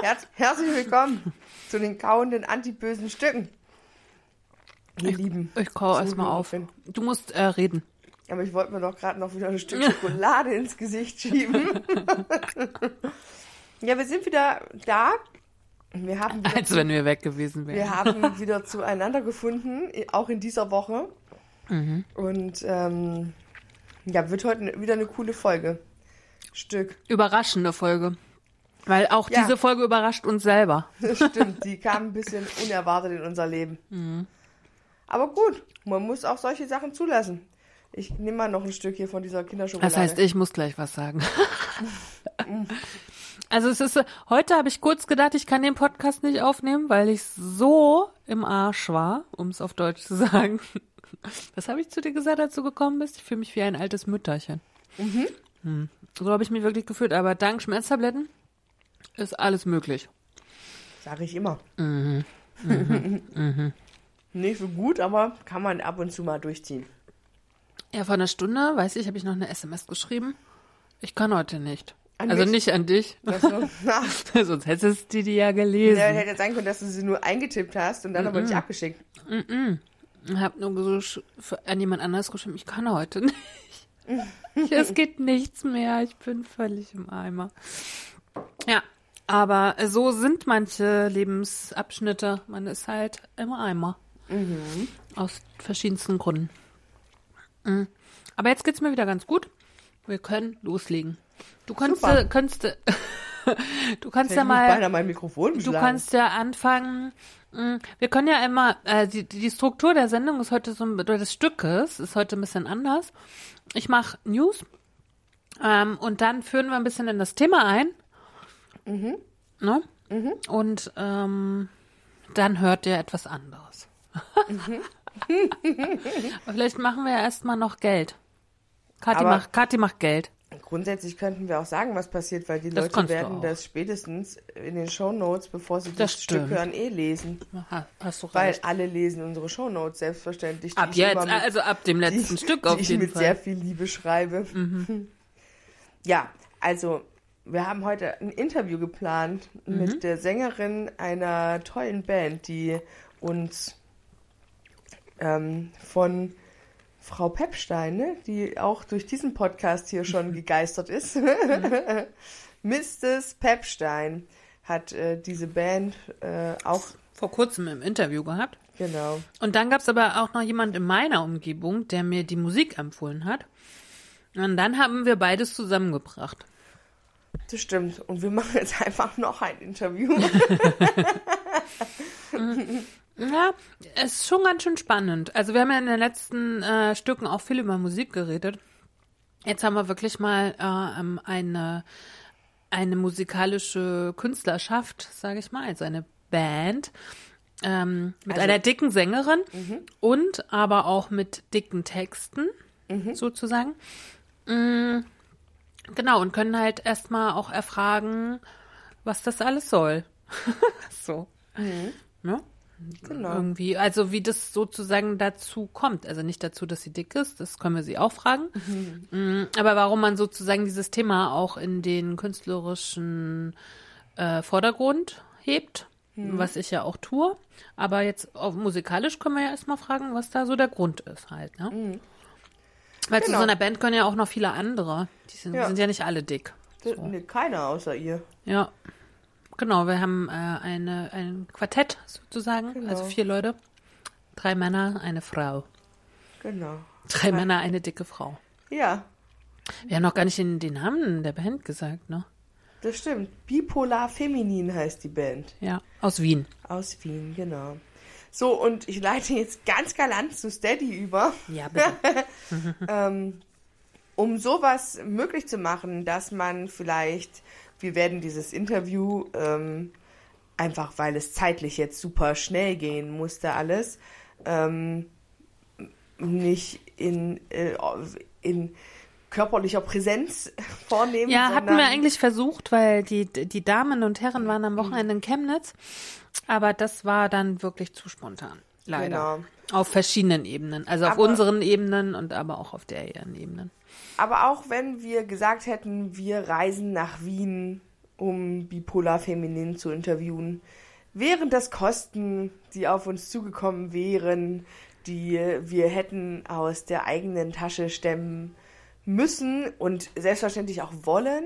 Herz, herzlich willkommen zu den kauenden antibösen Stücken. Ihr Lieben. Ich kau erstmal auf. Zuhörerinnen. Du musst äh, reden. Aber ich wollte mir doch gerade noch wieder ein Stück Schokolade ins Gesicht schieben. ja, wir sind wieder da. Wir haben wieder, Als wenn wir weg gewesen wären. wir haben wieder zueinander gefunden, auch in dieser Woche. Mhm. Und ähm, ja, wird heute wieder eine coole Folge. Stück. Überraschende Folge. Weil auch Ja. diese Folge überrascht uns selber. Das stimmt, die kam ein bisschen unerwartet in unser Leben. Mhm. Aber gut, man muss auch solche Sachen zulassen. Ich nehme mal noch ein Stück hier von dieser Kinderschokolade. Das heißt, ich muss gleich was sagen. Also es ist, heute habe ich kurz gedacht, ich kann den Podcast nicht aufnehmen, weil ich so im Arsch war, um es auf Deutsch zu sagen. Was habe ich zu dir gesagt, als du gekommen bist? Ich fühle mich wie ein altes Mütterchen. Mhm. So habe ich mich wirklich gefühlt. Aber dank Schmerztabletten ist alles möglich. Sag ich immer. Mhm. Nicht so gut, aber kann man ab und zu mal durchziehen. Ja, vor einer Stunde, weiß ich, habe ich noch eine SMS geschrieben. Ich kann heute nicht. An also mich? nicht an dich. Das so, Sonst hättest du die ja gelesen. ja, hätte sein können, dass du sie nur eingetippt hast und dann aber nicht abgeschickt. Ich habe nur so an jemand anderes geschrieben, ich kann heute nicht. es geht nichts mehr, ich bin völlig im Eimer. Ja, aber so sind manche Lebensabschnitte. Man ist halt im Eimer. Aus verschiedensten Gründen. Mhm. Aber jetzt geht's mir wieder ganz gut. Wir können loslegen. Du kannst, Super. äh, kannst, äh, du kannst ja mal. mein Mikrofon Du kannst ja anfangen. mm, Wir können ja immer, äh, die, die Struktur der Sendung ist heute so, ein- oder des Stückes ist heute ein bisschen anders. Ich mache News ähm, und dann führen wir ein bisschen in das Thema ein. Ne? Und ähm, dann hört ihr etwas anderes. Vielleicht machen wir ja erstmal noch Geld. Kathi macht, Kathi macht Geld. Grundsätzlich könnten wir auch sagen, was passiert, weil die Das Leute werden das spätestens in den Shownotes, bevor sie Das das Stück hören, eh lesen. Aha, hast du Weil recht. alle lesen unsere Shownotes, selbstverständlich. Ab ich jetzt, mit- also ab dem letzten die, Stück auf die ich jeden mit Fall. sehr viel Liebe schreibe. Ja, also wir haben heute ein Interview geplant Mhm. mit der Sängerin einer tollen Band, die uns ähm, von Frau Pepstein, ne, die auch durch diesen Podcast hier schon gegeistert ist. Mrs. Pepstein hat äh, diese Band äh, auch, vor kurzem im Interview gehabt. genau, Und dann gab es aber auch noch jemand in meiner Umgebung, der mir die Musik empfohlen hat. Und dann haben wir beides zusammengebracht. Das stimmt. Und wir machen jetzt einfach noch ein Interview. Ja, es ist schon ganz schön spannend. Also wir haben ja in den letzten äh, Stücken auch viel über Musik geredet. Jetzt haben wir wirklich mal äh, ähm, eine, eine musikalische Künstlerschaft, sage ich mal, also eine Band ähm, mit Also- einer dicken Sängerin und aber auch mit dicken Texten sozusagen. Mm, genau, und können halt erstmal auch erfragen, was das alles soll. so. Ja? genau. Irgendwie, also wie das sozusagen dazu kommt. Also nicht dazu, dass sie dick ist, das können wir sie auch fragen. Mm, Aber warum man sozusagen dieses Thema auch in den künstlerischen äh, Vordergrund hebt, was ich ja auch tue. Aber jetzt musikalisch können wir ja erstmal fragen, was da so der Grund ist halt. Ne? Weil zu Genau. so einer Band können ja auch noch viele andere. Die sind, Ja. sind ja nicht alle dick. Das- Nee, keiner außer ihr. Ja, genau. Wir haben äh, eine, ein Quartett sozusagen, Genau. also vier Leute. Drei Männer, eine Frau. Genau. Drei Männer, eine dicke Frau. Ja, Wir haben noch gar nicht den, den Namen der Band gesagt, ne? das stimmt. Bipolar Feminin heißt die Band. Ja, aus Wien. Aus Wien, genau. So, und ich leite jetzt ganz galant zu Steady über. Ja, bitte. ähm, um sowas möglich zu machen, dass man vielleicht wir werden dieses Interview ähm, einfach, weil es zeitlich jetzt super schnell gehen musste, alles ähm, nicht in, äh, in körperlicher Präsenz vornehmen. Ja, hatten wir eigentlich versucht, weil die, die Damen und Herren waren am Wochenende in Chemnitz. Aber das war dann wirklich zu spontan. Leider. Genau. Auf verschiedenen Ebenen. Also auf Aber- unseren Ebenen und aber auch auf der ihren Ebenen. Aber auch wenn wir gesagt hätten, wir reisen nach Wien, um Bipolar Feminin zu interviewen, wären das Kosten, die auf uns zugekommen wären, die wir hätten aus der eigenen Tasche stemmen müssen und selbstverständlich auch wollen.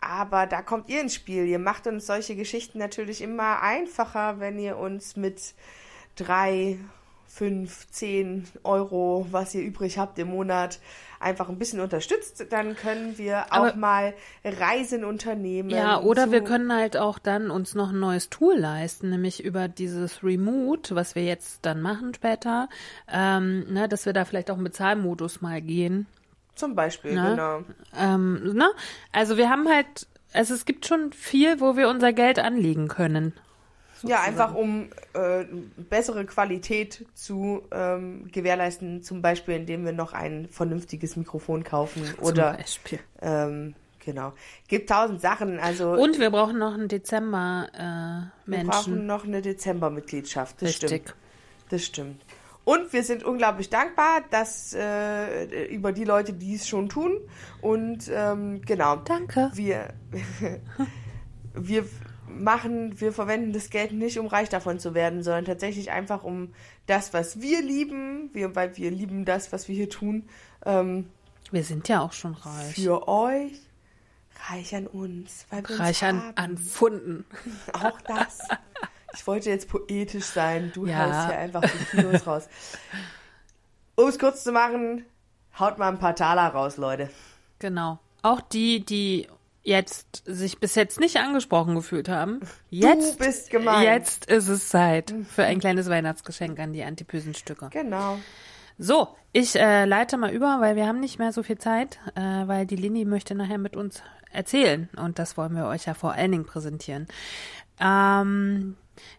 Aber da kommt ihr ins Spiel. Ihr macht uns solche Geschichten natürlich immer einfacher, wenn ihr uns mit drei, fünf, zehn Euro, was ihr übrig habt im Monat, einfach ein bisschen unterstützt. Dann können wir auch Aber- mal Reisen unternehmen. Ja, oder wir können halt auch dann uns noch ein neues Tool leisten, nämlich über dieses Remote, was wir jetzt dann machen später, ähm, ne, dass wir da vielleicht auch im Bezahlmodus mal gehen. Zum Beispiel, Ne? genau. Ähm, ne? Also wir haben halt, also es gibt schon viel, wo wir unser Geld anlegen können. Ja, einfach um äh, bessere Qualität zu ähm, gewährleisten, zum Beispiel indem wir noch ein vernünftiges Mikrofon kaufen Zum oder Beispiel. ähm, genau. Gibt tausend Sachen. Also Und wir brauchen noch einen Dezember äh, wir brauchen noch eine Dezembermitgliedschaft. Das Richtig. stimmt. Das stimmt. Und wir sind unglaublich dankbar, dass äh, über die Leute, die es schon tun. Und ähm, genau. Danke. Wir, wir machen, wir verwenden das Geld nicht, um reich davon zu werden, sondern tatsächlich einfach um das, was wir lieben, wir, weil wir lieben das, was wir hier tun, ähm, Wir sind ja auch schon reich. für euch, reich an uns, weil wir Reich an, an Funden. Auch das. Ich wollte jetzt poetisch sein, du Ja. haust hier einfach die Kilos raus. Um es kurz zu machen, haut mal ein paar Taler raus, Leute. Genau. Auch die, die jetzt sich bis jetzt nicht angesprochen gefühlt haben. Jetzt, bist gemeint. Jetzt ist es Zeit für ein kleines Weihnachtsgeschenk an die antipösen Stücke. Genau. So, ich äh, leite mal über, weil wir haben nicht mehr so viel Zeit, äh, weil die Lini möchte nachher mit uns erzählen und das wollen wir euch ja vor allen Dingen präsentieren. Ähm,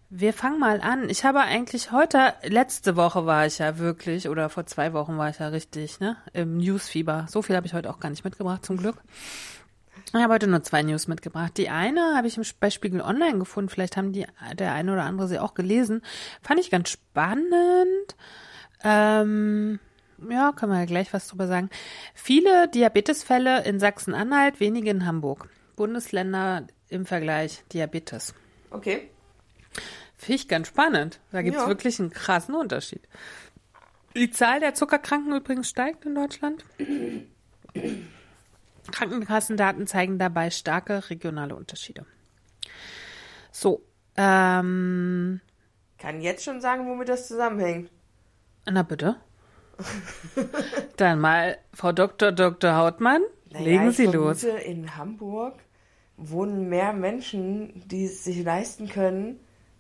wir fangen mal an. Ich habe eigentlich heute, letzte Woche war ich ja wirklich, oder vor zwei Wochen war ich ja richtig, ne, im Newsfieber. So viel habe ich heute auch gar nicht mitgebracht, zum Glück. Ich habe heute nur zwei News mitgebracht. Die eine habe ich im, bei Spiegel Online gefunden. Vielleicht haben die der eine oder andere sie auch gelesen. Fand ich ganz spannend. Ähm, ja, können wir ja gleich was drüber sagen. Viele Diabetesfälle in Sachsen-Anhalt, wenige in Hamburg. Bundesländer im Vergleich Diabetes. Okay. Finde ich ganz spannend. Da gibt es Ja. wirklich einen krassen Unterschied. Die Zahl der Zuckerkranken übrigens steigt in Deutschland. Krankenkassendaten zeigen dabei starke regionale Unterschiede. So, ähm, Kann jetzt schon sagen, womit das zusammenhängt. na bitte. Dann mal Frau Dr. Dr. Hautmann, Naja, legen Sie los. In Hamburg wohnen mehr Menschen, die es sich leisten können,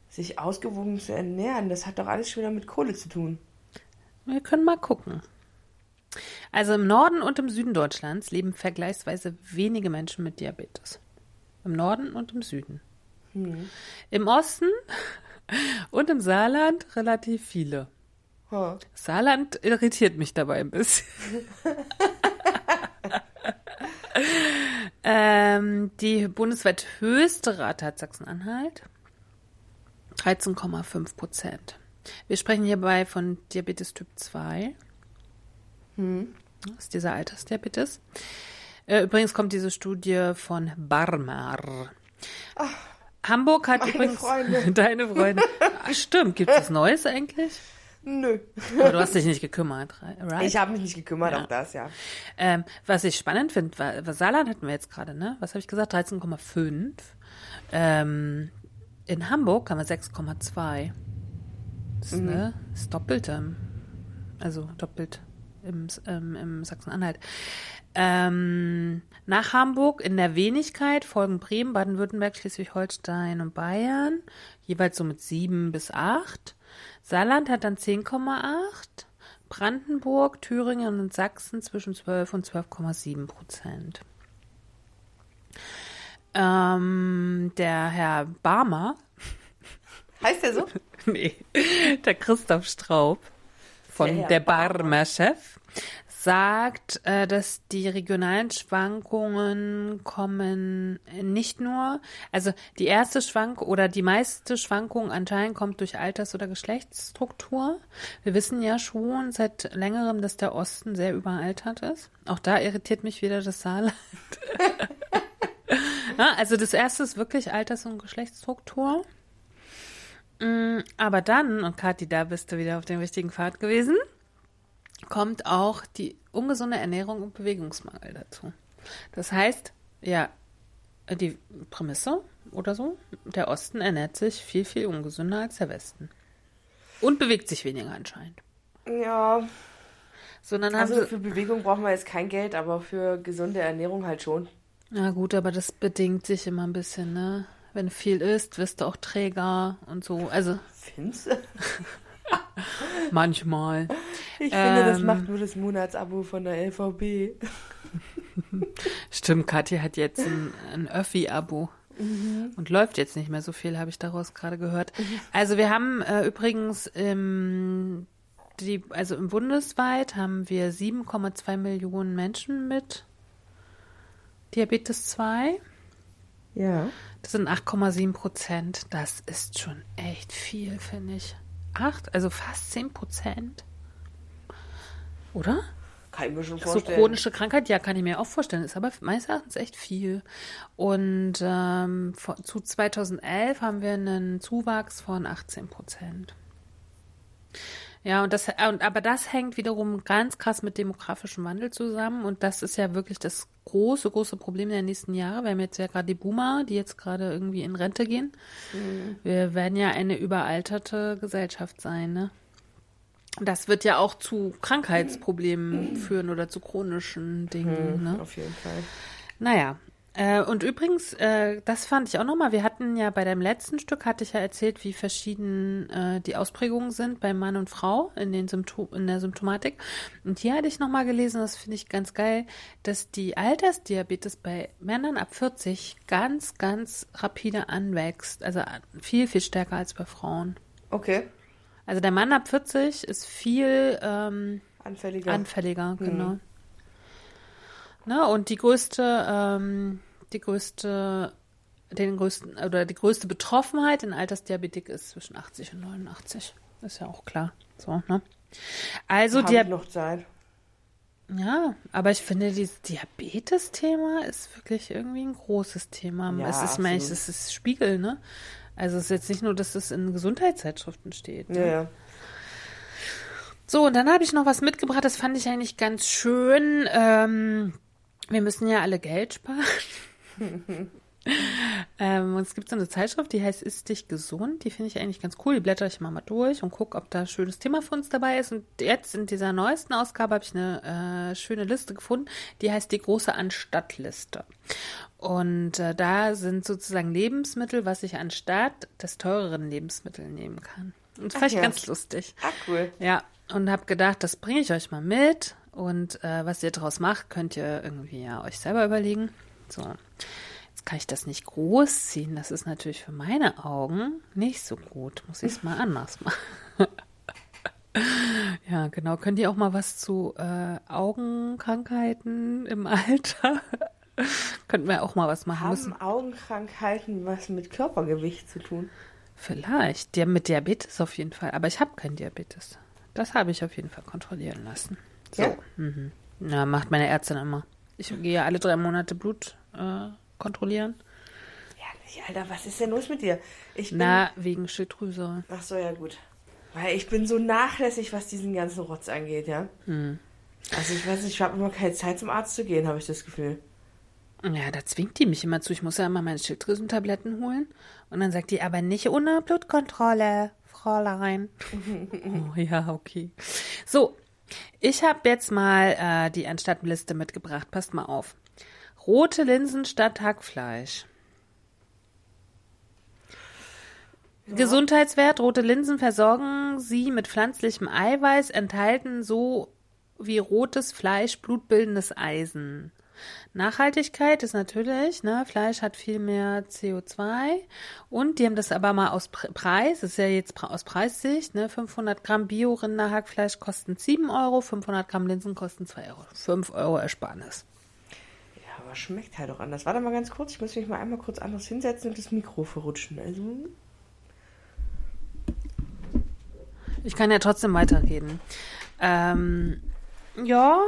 sich ausgewogen zu ernähren. Das hat doch alles schon wieder mit Kohle zu tun. Wir können mal gucken. Also im Norden und im Süden Deutschlands leben vergleichsweise wenige Menschen mit Diabetes. Im Norden und im Süden. Im Osten und im Saarland relativ viele. Huh. Saarland irritiert mich dabei ein bisschen. ähm, die bundesweit höchste Rate hat Sachsen-Anhalt. 13,5 Prozent. Wir sprechen hierbei von Diabetes Typ 2. Das ist dieser Altersdiabetes. Äh, übrigens kommt diese Studie von Barmer. Hamburg hat übrigens Freunde. deine Freunde. Ach, stimmt, gibt es was Neues eigentlich? Nö. Aber du hast dich nicht gekümmert, right? Ich habe mich nicht gekümmert, Ja. auch das, ja. Ähm, was ich spannend finde, Saarland hatten wir jetzt gerade, ne? Was habe ich gesagt? 13,5. Ähm, in Hamburg haben wir 6,2. Das ist, ne, das ist doppelt, ähm, also doppelt im, ähm, im Sachsen-Anhalt. Ähm, nach Hamburg in der Wenigkeit folgen Bremen, Baden-Württemberg, Schleswig-Holstein und Bayern, jeweils so mit 7 bis 8. Saarland hat dann 10,8. Brandenburg, Thüringen und Sachsen zwischen 12 und 12,7 Prozent. Ähm, der Herr Barmer, Heißt der so? nee, der Christoph Straub von Der der Barmer-Chef, sagt, äh, dass die regionalen Schwankungen kommen nicht nur, also die erste Schwank oder die meiste Schwankung anscheinend kommt durch Alters- oder Geschlechtsstruktur. Wir wissen ja schon seit längerem, dass der Osten sehr überaltert ist. Auch da irritiert mich wieder das Saarland. ja, also das erste ist wirklich Alters- und Geschlechtsstruktur. Mm, Aber dann, und Kathi, da bist du wieder auf dem richtigen Pfad gewesen, kommt auch die ungesunde Ernährung und Bewegungsmangel dazu. Das heißt, ja, die Prämisse oder so, der Osten ernährt sich viel, viel ungesünder als der Westen. Und bewegt sich weniger anscheinend. Ja, Sondern also für Bewegung brauchen wir jetzt kein Geld, aber für gesunde Ernährung halt schon. Na gut, aber das bedingt sich immer ein bisschen, ne? Wenn viel isst, wirst du auch träger und so. Also Findest du? manchmal. Ich finde, das Ähm. macht nur das Monatsabo von der LVB. Stimmt, Katja hat jetzt ein, ein Öffi-Abo. Und läuft jetzt nicht mehr so viel, habe ich daraus gerade gehört. Also wir haben äh, übrigens im, die, also im bundesweit haben wir 7,2 Millionen Menschen mit Diabetes 2. Ja. Das sind 8,7 Prozent. Das ist schon echt viel, finde ich. Acht, also fast 10 Prozent. Oder? Kann ich mir schon So vorstellen. chronische Krankheit, ja, kann ich mir auch vorstellen. Ist aber meines Erachtens echt viel. Und ähm, von, zu 2011 haben wir einen Zuwachs von 18 Prozent. Ja, und das, und, aber das hängt wiederum ganz krass mit demografischem Wandel zusammen. Und das ist ja wirklich das große, große Problem der nächsten Jahre. Wir haben jetzt ja gerade die Boomer, die jetzt gerade irgendwie in Rente gehen. Wir werden ja eine überalterte Gesellschaft sein, ne? Das wird ja auch zu Krankheitsproblemen führen oder zu chronischen Dingen. Ne? Auf jeden Fall. Naja. Äh, und übrigens, äh, das fand ich auch nochmal, wir hatten ja bei dem letzten Stück, hatte ich ja erzählt, wie verschieden äh, die Ausprägungen sind bei Mann und Frau in, den Symptom in der Symptomatik. Und hier hatte ich nochmal gelesen, das finde ich ganz geil, dass die Altersdiabetes bei Männern ab 40 ganz, ganz rapide anwächst. Also viel, viel stärker als bei Frauen. Okay. Also der Mann ab 40 ist viel ähm, Anfälliger. anfälliger, genau. Ne, und die größte, ähm, die größte, den größten, oder die größte Betroffenheit in Altersdiabetik ist zwischen 80 und 89. Ist ja auch klar. So, ne? Also, ich noch Zeit. ja, aber ich finde, dieses Diabetes-Thema ist wirklich irgendwie ein großes Thema. Ja, es ist, absolut. es ist Spiegel, ne? Also es ist jetzt nicht nur, dass es in Gesundheitszeitschriften steht. Ne? Ja, ja. So, und dann habe ich noch was mitgebracht, das fand ich eigentlich ganz schön. Ähm, wir müssen ja alle Geld sparen. ähm, und es gibt so eine Zeitschrift, die heißt Ist dich gesund? Die finde ich eigentlich ganz cool. Die blätter ich mal mal durch und gucke, ob da ein schönes Thema für uns dabei ist. Und jetzt in dieser neuesten Ausgabe habe ich eine äh, schöne Liste gefunden, die heißt die große Anstattliste. Und äh, da sind sozusagen Lebensmittel, was ich anstatt des teureren Lebensmittel nehmen kann. Und das fand ich ja. ganz lustig. Ah, cool. Ja, und habe gedacht, das bringe ich euch mal mit. Und äh, was ihr daraus macht, könnt ihr irgendwie ja euch selber überlegen. So, jetzt kann ich das nicht groß ziehen. Das ist natürlich für meine Augen nicht so gut. Muss ich es mal anders machen. ja, genau. Könnt ihr auch mal was zu äh, Augenkrankheiten im Alter? Könnten wir auch mal was machen müssen. Haben Augenkrankheiten was mit Körpergewicht zu tun? Vielleicht. Haben mit Diabetes auf jeden Fall. Aber ich habe kein Diabetes. Das habe ich auf jeden Fall kontrollieren lassen. So. Ja? Mhm. Ja, macht meine Ärztin immer. Ich gehe ja alle drei Monate Blut äh, kontrollieren. Ja, Alter, was ist denn los mit dir? Ich bin. Na, wegen Schilddrüse. Ach so, ja, gut. Weil ich bin so nachlässig, was diesen ganzen Rotz angeht, ja. Hm. Also ich weiß nicht, ich habe immer keine Zeit zum Arzt zu gehen, habe ich das Gefühl. Ja, da zwingt die mich immer zu. Ich muss ja immer meine Schilddrüsentabletten holen. Und dann sagt die, aber nicht ohne Blutkontrolle, Fräulein. oh, ja, okay. So, ich habe jetzt mal äh, die Anstattenliste mitgebracht. Passt mal auf. Rote Linsen statt Hackfleisch. Gesundheitswert. Rote Linsen versorgen Sie mit pflanzlichem Eiweiß, enthalten so wie rotes Fleisch blutbildendes Eisen. Nachhaltigkeit ist natürlich, ne, Fleisch hat viel mehr CO2 und die haben das aber mal aus Preis, das ist ja jetzt aus Preissicht, ne, 500 Gramm Bio-Rinderhackfleisch kosten 7 Euro, 500 Gramm Linsen kosten 2 Euro, 5 Euro Ersparnis. Ja, aber schmeckt halt auch anders. Warte mal ganz kurz, ich muss mich mal einmal kurz anders hinsetzen und das Mikro verrutschen. Also. Ich kann ja trotzdem weiterreden. Ähm, ja,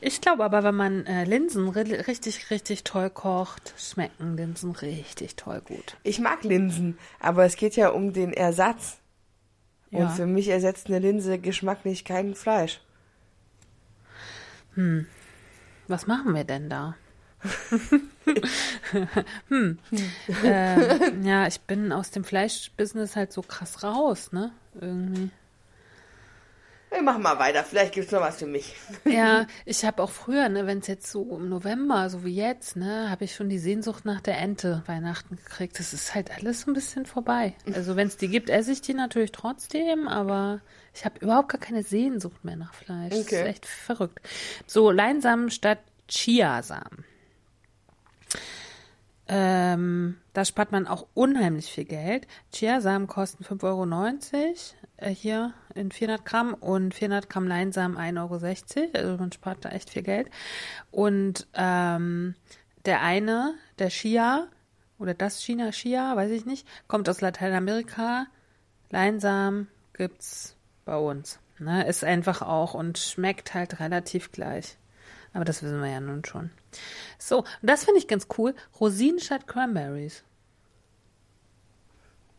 ich glaube aber, wenn man äh, Linsen richtig, richtig toll kocht, schmecken Linsen richtig toll gut. Ich mag Linsen, aber es geht ja um den Ersatz. Ja. Und für mich ersetzt eine Linse geschmacklich kein Fleisch. Hm. Was machen wir denn da? hm. äh, ja, ich bin aus dem Fleischbusiness halt so krass raus, ne? Irgendwie. Wir machen mal weiter, vielleicht gibt es noch was für mich. Ja, ich habe auch früher, ne, wenn es jetzt so im November, so wie jetzt, ne, habe ich schon die Sehnsucht nach der Ente Weihnachten gekriegt. Das ist halt alles so ein bisschen vorbei. Also wenn es die gibt, esse ich die natürlich trotzdem, aber ich habe überhaupt gar keine Sehnsucht mehr nach Fleisch. Okay. Das ist echt verrückt. So, Leinsamen statt Chiasamen. Ähm, da spart man auch unheimlich viel Geld. Chiasamen kosten 5,90 Euro hier in 400 Gramm und 400 Gramm Leinsamen 1,60 Euro. Also man spart da echt viel Geld. Und ähm, der eine, der Chia oder das China Chia, weiß ich nicht, kommt aus Lateinamerika. Leinsamen gibt's bei uns. Ne? Ist einfach auch und schmeckt halt relativ gleich. Aber das wissen wir ja nun schon. So, und das finde ich ganz cool. Rosinen statt Cranberries.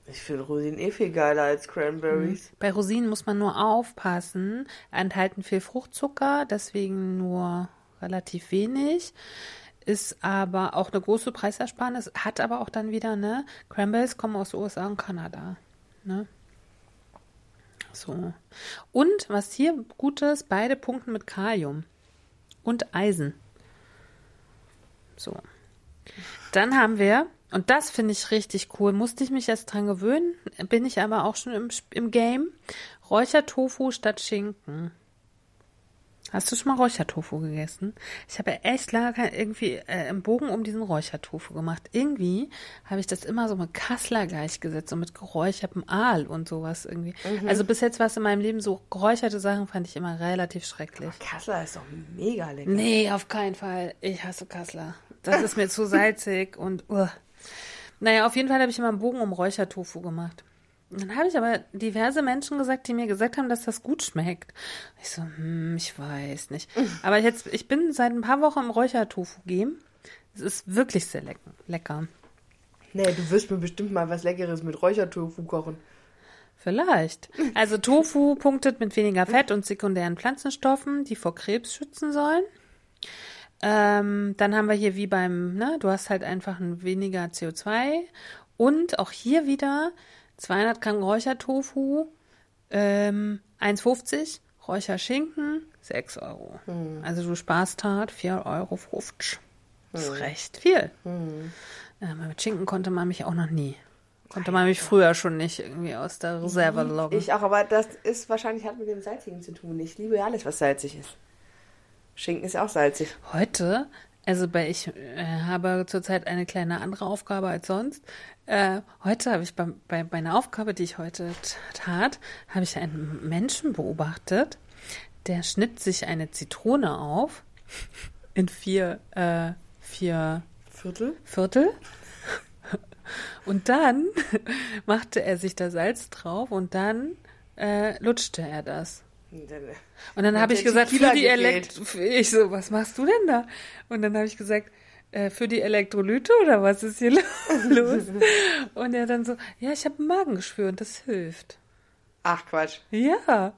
Ich finde Rosinen eh viel geiler als Cranberries. Mhm. Bei Rosinen muss man nur aufpassen. Enthalten viel Fruchtzucker, deswegen nur relativ wenig. Ist aber auch eine große Preisersparnis, hat aber auch dann wieder, ne? Cranberries kommen aus den USA und Kanada. Ne? So. Und was hier gut ist, beide Punkten mit Kalium und Eisen. So. Dann haben wir, und das finde ich richtig cool, musste ich mich erst dran gewöhnen, bin ich aber auch schon im, im Game. Räuchertofu statt Schinken. Hast du schon mal Räuchertofu gegessen? Ich habe echt lange irgendwie äh, im Bogen um diesen Räuchertofu gemacht. Irgendwie habe ich das immer so mit Kassler gleichgesetzt und mit geräuchertem Aal und sowas irgendwie. Mhm. Also bis jetzt war es in meinem Leben so geräucherte Sachen fand ich immer relativ schrecklich. Aber Kassler ist doch mega lecker. Nee, auf keinen Fall. Ich hasse Kassler. Das ist mir zu salzig und uh. Naja, auf jeden Fall habe ich immer einen Bogen um Räuchertofu gemacht. Dann habe ich aber diverse Menschen gesagt, die mir gesagt haben, dass das gut schmeckt. Ich so, hm, ich weiß nicht. Aber jetzt, ich bin seit ein paar Wochen im Räuchertofu-Game. Es ist wirklich sehr lecker. lecker. Nee, du wirst mir bestimmt mal was Leckeres mit Räuchertofu kochen. Vielleicht. Also Tofu punktet mit weniger Fett und sekundären Pflanzenstoffen, die vor Krebs schützen sollen. Ähm, dann haben wir hier wie beim, ne, du hast halt einfach ein weniger CO2 und auch hier wieder 200 Gramm Räuchertofu, ähm, 1,50, Räucherschinken, 6 Euro. Hm. Also du sparst hart 4,50 Euro. Das ist hm. recht viel. Hm. Ja, mit Schinken konnte man mich auch noch nie. Konnte man mich früher schon nicht irgendwie aus der Reserve loggen. Ich auch, aber das ist wahrscheinlich hat mit dem Salzigen zu tun. Ich liebe ja alles, was salzig ist. Schinken ist ja auch salzig. Heute also bei ich äh, habe zurzeit eine kleine andere Aufgabe als sonst. Äh, heute habe ich bei, bei, bei einer Aufgabe, die ich heute tat, habe ich einen Menschen beobachtet, der schnitt sich eine Zitrone auf in vier, äh, vier Viertel. Viertel. Und dann machte er sich da Salz drauf und dann äh, lutschte er das. Und dann habe ich gesagt, für die Elektro... Ich so, was machst du denn da? Und dann habe ich gesagt, äh, für die Elektrolyte oder was ist hier los? und er dann so, ja, ich habe ein Magengeschwür und das hilft. Ach Quatsch. Ja.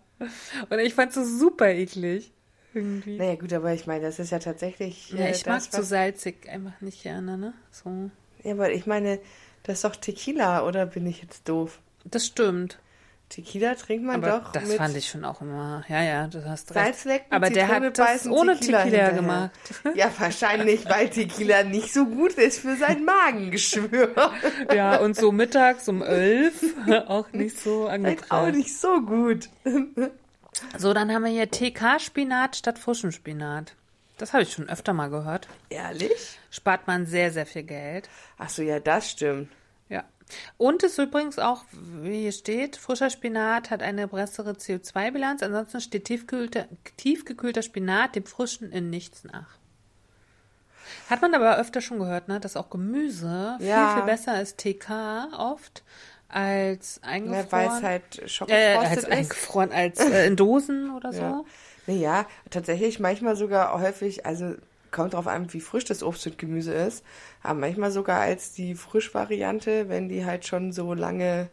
Und ich fand es so super eklig. Irgendwie. Naja, gut, aber ich meine, das ist ja tatsächlich. Ja, ich mag zu salzig einfach nicht gerne, ne? So. Ja, aber ich meine, das ist doch Tequila, oder bin ich jetzt doof? Das stimmt. Tequila trinkt man Aber doch. Das fand ich schon auch immer. Ja, ja, du hast recht. Salzlecken, Aber der hat das ohne Tequila, Tequila gemacht. Ja, wahrscheinlich, weil Tequila nicht so gut ist für sein Magengeschwür. Ja, und so mittags um elf auch nicht so angebracht. Auch nicht so gut. So, dann haben wir hier TK-Spinat statt frischem Spinat. Das habe ich schon öfter mal gehört. Ehrlich? Spart man sehr, sehr viel Geld. Ach so, ja, das stimmt. Ja. Und es ist übrigens auch, wie hier steht, frischer Spinat hat eine bessere CO2-Bilanz. Ansonsten steht tiefgekühlter, tiefgekühlter Spinat dem frischen in nichts nach. Hat man aber öfter schon gehört, ne, dass auch Gemüse Ja. viel, viel besser ist TK oft als eingefroren. weil es halt äh, schockgefrostet als ist. eingefroren, als äh, in Dosen oder so. Ja. Naja, tatsächlich manchmal sogar häufig, also kommt drauf an, wie frisch das Obst und Gemüse ist, aber manchmal sogar als die Frischvariante, wenn die halt schon so lange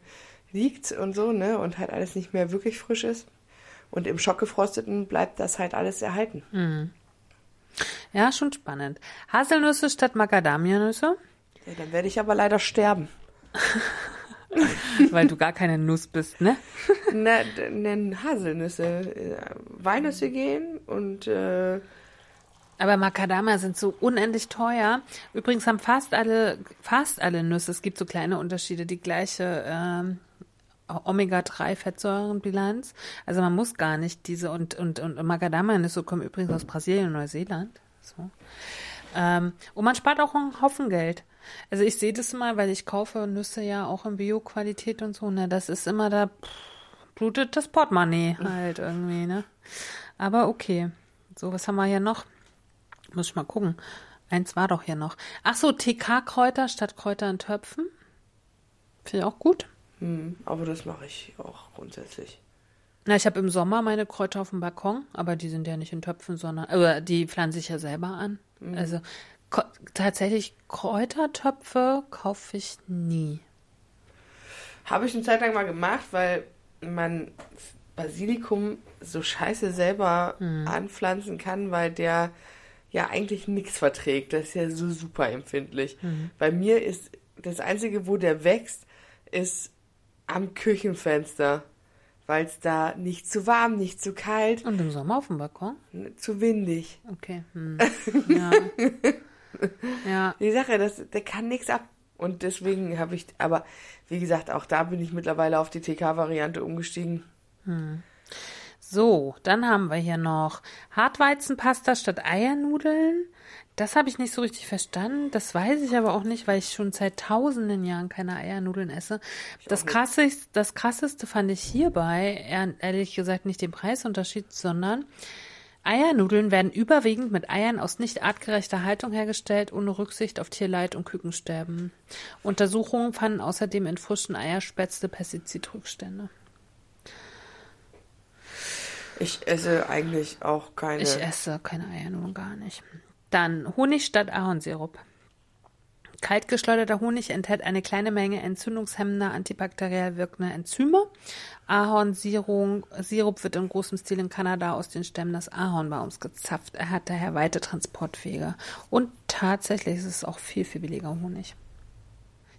liegt und so, ne, und halt alles nicht mehr wirklich frisch ist. Und im Schockgefrosteten bleibt das halt alles erhalten. Ja, schon spannend. Haselnüsse statt Macadamianüsse, Ja, dann werde ich aber leider sterben. weil du gar keine Nuss bist, ne? D- nennen Haselnüsse, äh, Walnüsse gehen und äh, Aber Macadamia sind so unendlich teuer. Übrigens haben fast alle, fast alle Nüsse, es gibt so kleine Unterschiede, die gleiche ähm, Omega-3-Fettsäurenbilanz. Also man muss gar nicht diese und, und, und Macadamia-Nüsse kommen übrigens aus Brasilien und Neuseeland. So. Ähm, und man spart auch einen Haufen Geld. Also ich sehe das immer, weil ich kaufe Nüsse ja auch in Bio-Qualität und so. Ne, das ist immer da pff, blutet das Portemonnaie halt irgendwie, ne? Aber okay. So, was haben wir hier noch? Muss ich mal gucken. Eins war doch hier noch. Ach so, TK-Kräuter statt Kräuter in Töpfen. Finde ich auch gut. hm, aber das mache ich auch grundsätzlich. Na, ich habe im Sommer meine Kräuter auf dem Balkon, aber die sind ja nicht in Töpfen, sondern, oder die pflanze ich ja selber an. Also ko- tatsächlich Kräutertöpfe kaufe ich nie. Habe ich eine Zeit lang mal gemacht, weil man Basilikum so scheiße selber anpflanzen kann, weil der ja eigentlich nichts verträgt. Das ist ja so super empfindlich. Bei mir ist das Einzige, wo der wächst, ist am Küchenfenster, weil es da nicht zu warm, nicht zu kalt, Und im Sommer auf dem Balkon? zu windig. Okay. Hm. Ja. ja. Die Sache, das, der kann nichts ab. Und deswegen habe ich, aber wie gesagt, auch da bin ich mittlerweile auf die TK-Variante umgestiegen. So, dann haben wir hier noch Hartweizenpasta statt Eiernudeln. Das habe ich nicht so richtig verstanden. Das weiß ich aber auch nicht, weil ich schon seit tausenden Jahren keine Eiernudeln esse. Das, krasseste, das krasseste fand ich hierbei, ehrlich gesagt, nicht den Preisunterschied, sondern Eiernudeln werden überwiegend mit Eiern aus nicht artgerechter Haltung hergestellt, ohne Rücksicht auf Tierleid und Kükensterben. Untersuchungen fanden außerdem in frischen Eierspätzle Pestizidrückstände. Ich esse eigentlich auch keine. Ich esse keine Eiernudeln gar nicht. Dann Honig statt Ahornsirup. Kaltgeschleuderter Honig enthält eine kleine Menge entzündungshemmender, antibakteriell wirkender Enzyme. Ahornsirup Sirup wird in großem Stil in Kanada aus den Stämmen des Ahornbaums gezapft. Er hat daher weite Transportwege. Und tatsächlich ist es auch viel, viel billiger Honig.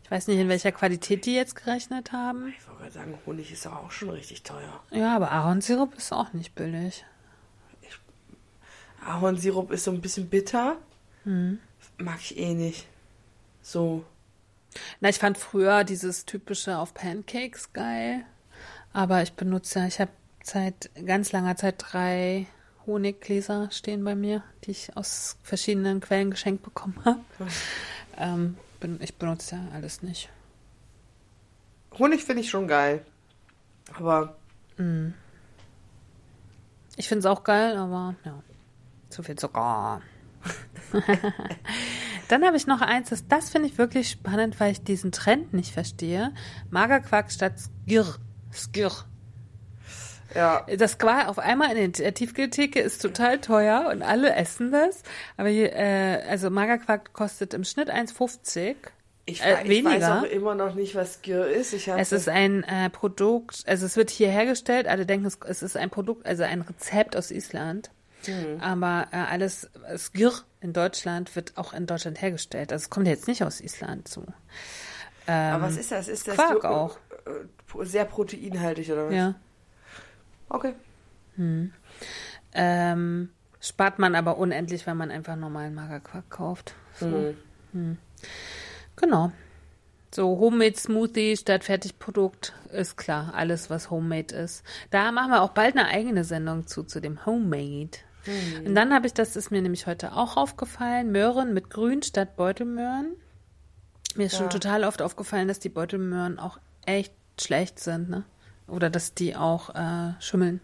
Ich weiß nicht, in welcher Qualität die jetzt gerechnet haben. Ich wollte gerade sagen, Honig ist auch schon richtig teuer. Ja, aber Ahornsirup ist auch nicht billig. Ahornsirup ist so ein bisschen bitter. Hm. Mag ich eh nicht. So. Na, ich fand früher dieses typische auf Pancakes geil. Aber ich benutze ja, ich habe seit ganz langer Zeit drei Honiggläser stehen bei mir, die ich aus verschiedenen Quellen geschenkt bekommen habe. ähm, bin, ich benutze ja alles nicht. Honig finde ich schon geil. Aber Ich finde es auch geil, aber ja, zu viel Zucker. Dann habe ich noch eins, das, das finde ich wirklich spannend, weil ich diesen Trend nicht verstehe. Magerquark statt Skir. Skir. Ja, Das war auf einmal in der Tiefkühltheke ist total teuer und alle essen das. Aber hier, äh, also Magerquark kostet im Schnitt 1,50. ich, Äh, ich weiß auch immer noch nicht, was Gir ist. Es das- ist ein äh, Produkt, also es wird hier hergestellt. Alle denken, es, es ist ein Produkt, also ein Rezept aus Island. Hm. Aber äh, alles Skir in Deutschland wird auch in Deutschland hergestellt. Also es kommt jetzt nicht aus Island zu. Aber was ist das? Ist das Quark so, auch. äh, sehr proteinhaltig oder was? Ja. Okay. Ähm, spart man aber unendlich, wenn man einfach normalen Magerquark kauft. So. Mhm. Genau. So, Homemade Smoothie statt Fertigprodukt ist klar. Alles, was Homemade ist. Da machen wir auch bald eine eigene Sendung zu, zu dem Homemade. Und dann habe ich, das ist mir nämlich heute auch aufgefallen, Möhren mit Grün statt Beutelmöhren. Mir ist schon Ja. total oft aufgefallen, dass die Beutelmöhren auch echt schlecht sind, ne? Oder dass die auch äh, schimmeln.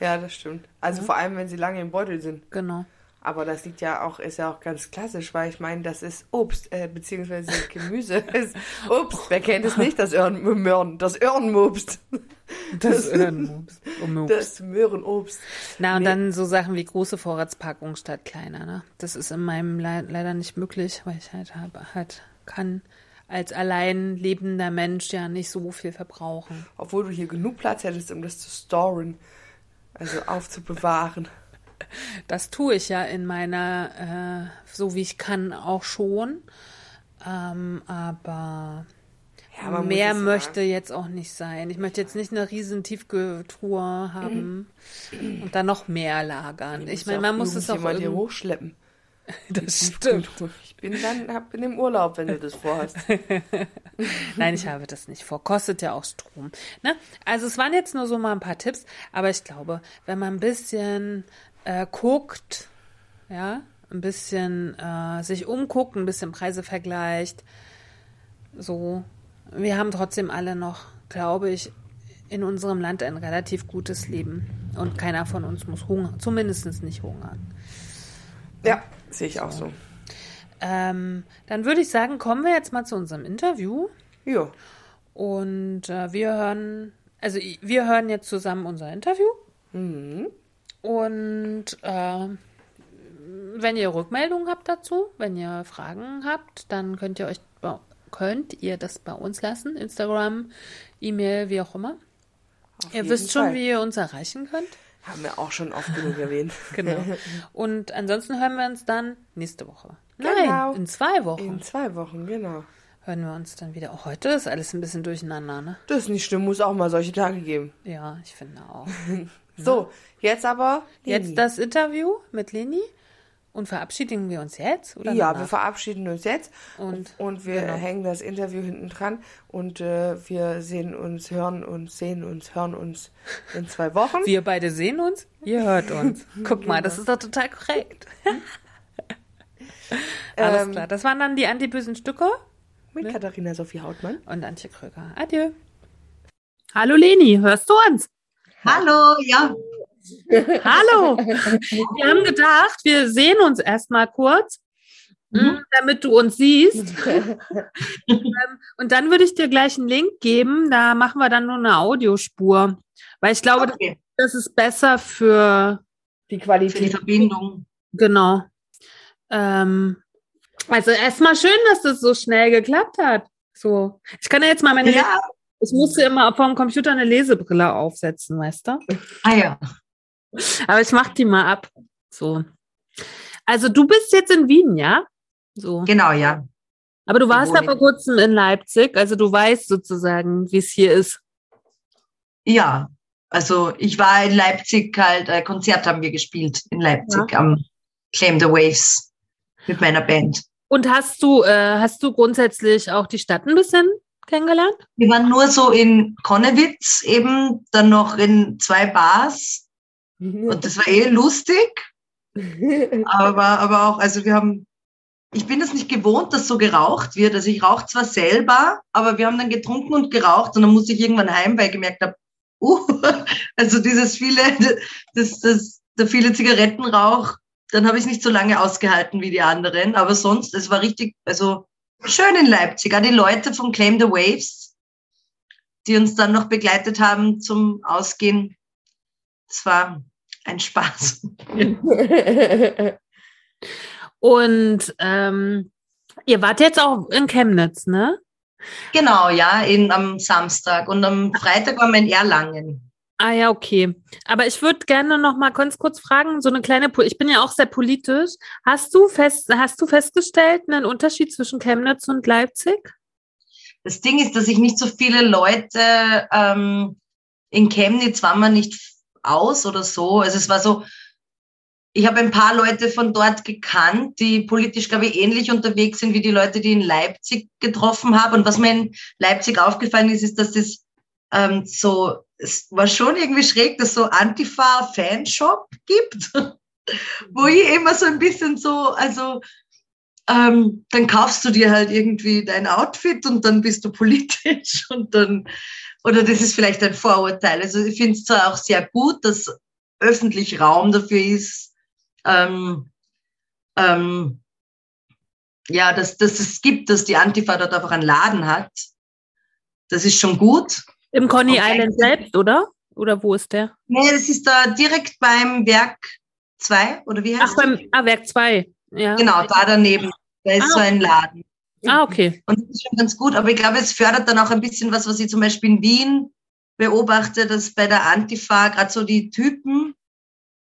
Ja, das stimmt. Also vor allem, wenn sie lange im Beutel sind. Genau. Aber das liegt ja auch, ist ja auch ganz klassisch, weil ich meine, das ist Obst, äh, beziehungsweise Gemüse ist Obst. Wer kennt es nicht, das Möhren, das Öhrenmobst. Das Öhrenmops. Das Möhrenobst. Na, und Nee. dann so Sachen wie große Vorratspackung statt kleiner, ne? Das ist in meinem Le leider nicht möglich, weil ich halt habe, halt kann als allein lebender Mensch ja nicht so viel verbrauchen. Obwohl du hier genug Platz hättest, um das zu storen. Also aufzubewahren. Das tue ich ja in meiner, äh, so wie ich kann, auch schon. Ähm, aber Ja, mehr möchte jetzt auch nicht sein. Ich möchte jetzt nicht eine riesen Tiefkühltruhe haben und dann noch mehr lagern. Ich meine, man muss es auch jemand hier hochschleppen. Das stimmt. Ich bin dann hab, bin im Urlaub, wenn du das vorhast. Nein, ich habe das nicht vor. Kostet ja auch Strom. Ne? Also es waren jetzt nur so mal ein paar Tipps, aber ich glaube, wenn man ein bisschen äh, guckt, ja, ein bisschen äh, sich umguckt, ein bisschen Preise vergleicht, so, wir haben trotzdem alle noch, glaube ich, in unserem Land ein relativ gutes Leben. Und keiner von uns muss hungern, zumindest nicht hungern. Ja, sehe ich auch so. Ähm, dann würde ich sagen, kommen wir jetzt mal zu unserem Interview. Jo. Und äh, wir hören, also wir hören jetzt zusammen unser Interview. Mhm. Und äh, wenn ihr Rückmeldungen habt dazu, wenn ihr Fragen habt, dann könnt ihr euch könnt ihr das bei uns lassen. Instagram, E-Mail, wie auch immer. Auf Ihr wisst schon, Fall. wie ihr uns erreichen könnt. Haben wir auch schon oft genug erwähnt. Genau. Und ansonsten hören wir uns dann nächste Woche. Genau. Nein, in zwei Wochen In zwei Wochen, genau. hören wir uns dann wieder. Oh, heute ist alles ein bisschen durcheinander, ne? Das ist nicht schlimm, muss auch mal solche Tage geben. Ja, ich finde auch. So, jetzt aber. Leni. Jetzt das Interview mit Leni und verabschieden wir uns jetzt? Oder Ja, danach? wir verabschieden uns jetzt Und- und wir genau. hängen das Interview hinten dran und äh, wir sehen uns, hören uns, sehen uns, hören uns in zwei Wochen. Wir beide sehen uns, ihr hört uns. Guck mal, das ist doch total korrekt. Alles Ähm, klar, das waren dann die antibösen Stücke Mit Katharina Sophie Hautmann. und Antje Kröger. Adieu. Hallo Leni, hörst du uns? Hallo, ja. Hallo. Wir haben gedacht, wir sehen uns erstmal kurz, Mhm. damit du uns siehst. Ähm, und dann würde ich dir gleich einen Link geben. Da machen wir dann nur eine Audiospur. Weil ich glaube, Okay. das ist besser für, Die Für die Qualität. Verbindung. genau. Ähm, also erstmal schön, dass das so schnell geklappt hat. So. Ich kann ja jetzt mal meine, Ja. ich musste immer vom Computer eine Lesebrille aufsetzen, weißt du? Ah ja. Aber ich mach die mal ab. So. Also du bist jetzt in Wien, ja? So. Genau, ja. Aber du warst ja vor kurzem in Leipzig, also du weißt sozusagen, wie es hier ist. Ja. Also ich war in Leipzig halt, ein Konzert haben wir gespielt in Leipzig am Claim the Waves mit meiner Band. Und hast du, äh, hast du grundsätzlich auch die Stadt ein bisschen kennengelernt? Wir waren nur so in Konnewitz, eben dann noch in zwei Bars und das war eh lustig, aber, aber auch, also wir haben, ich bin es nicht gewohnt, dass so geraucht wird. Also ich rauche zwar selber, aber wir haben dann getrunken und geraucht und dann musste ich irgendwann heim, weil ich gemerkt habe, uh, also dieses viele, das, das, der viele Zigarettenrauch, dann habe ich es nicht so lange ausgehalten wie die anderen. Aber sonst, es war richtig, also schön in Leipzig. Auch die Leute von Claim the Waves, die uns dann noch begleitet haben zum Ausgehen. Es war ein Spaß. Und ähm, ihr wart jetzt auch in Chemnitz, ne? Genau, ja, in, am Samstag. Und am Freitag waren wir in Erlangen. Ah ja, okay. Aber ich würde gerne noch mal ganz kurz fragen, so eine kleine, Po- ich bin ja auch sehr politisch. Hast du fest, hast du festgestellt einen Unterschied zwischen Chemnitz und Leipzig? Das Ding ist, dass ich nicht so viele Leute ähm, in Chemnitz waren wir nicht aus oder so. Also es war so, ich habe ein paar Leute von dort gekannt, die politisch, glaube ich, ähnlich unterwegs sind wie die Leute, die in Leipzig getroffen habe. Und was mir in Leipzig aufgefallen ist, ist, dass es ähm, so, es war schon irgendwie schräg, dass es so Antifa-Fanshop gibt. wo ich immer so ein bisschen so, also ähm, dann kaufst du dir halt irgendwie dein Outfit und dann bist du politisch und dann, oder das ist vielleicht ein Vorurteil. Also ich finde es zwar auch sehr gut, dass öffentlich Raum dafür ist, ähm, ähm, ja, dass, dass es gibt, dass die Antifa dort einfach einen Laden hat. Das ist schon gut. Im Conny Okay. Island selbst, oder? Oder wo ist der? Nee, das ist da direkt beim Werk 2, oder wie heißt Ach, beim ah, Werk 2. Ja. Genau, da daneben. Da ist Ah. so ein Laden. Ah, okay. Und das ist schon ganz gut, aber ich glaube, es fördert dann auch ein bisschen was, was ich zum Beispiel in Wien beobachte, dass bei der Antifa gerade so die Typen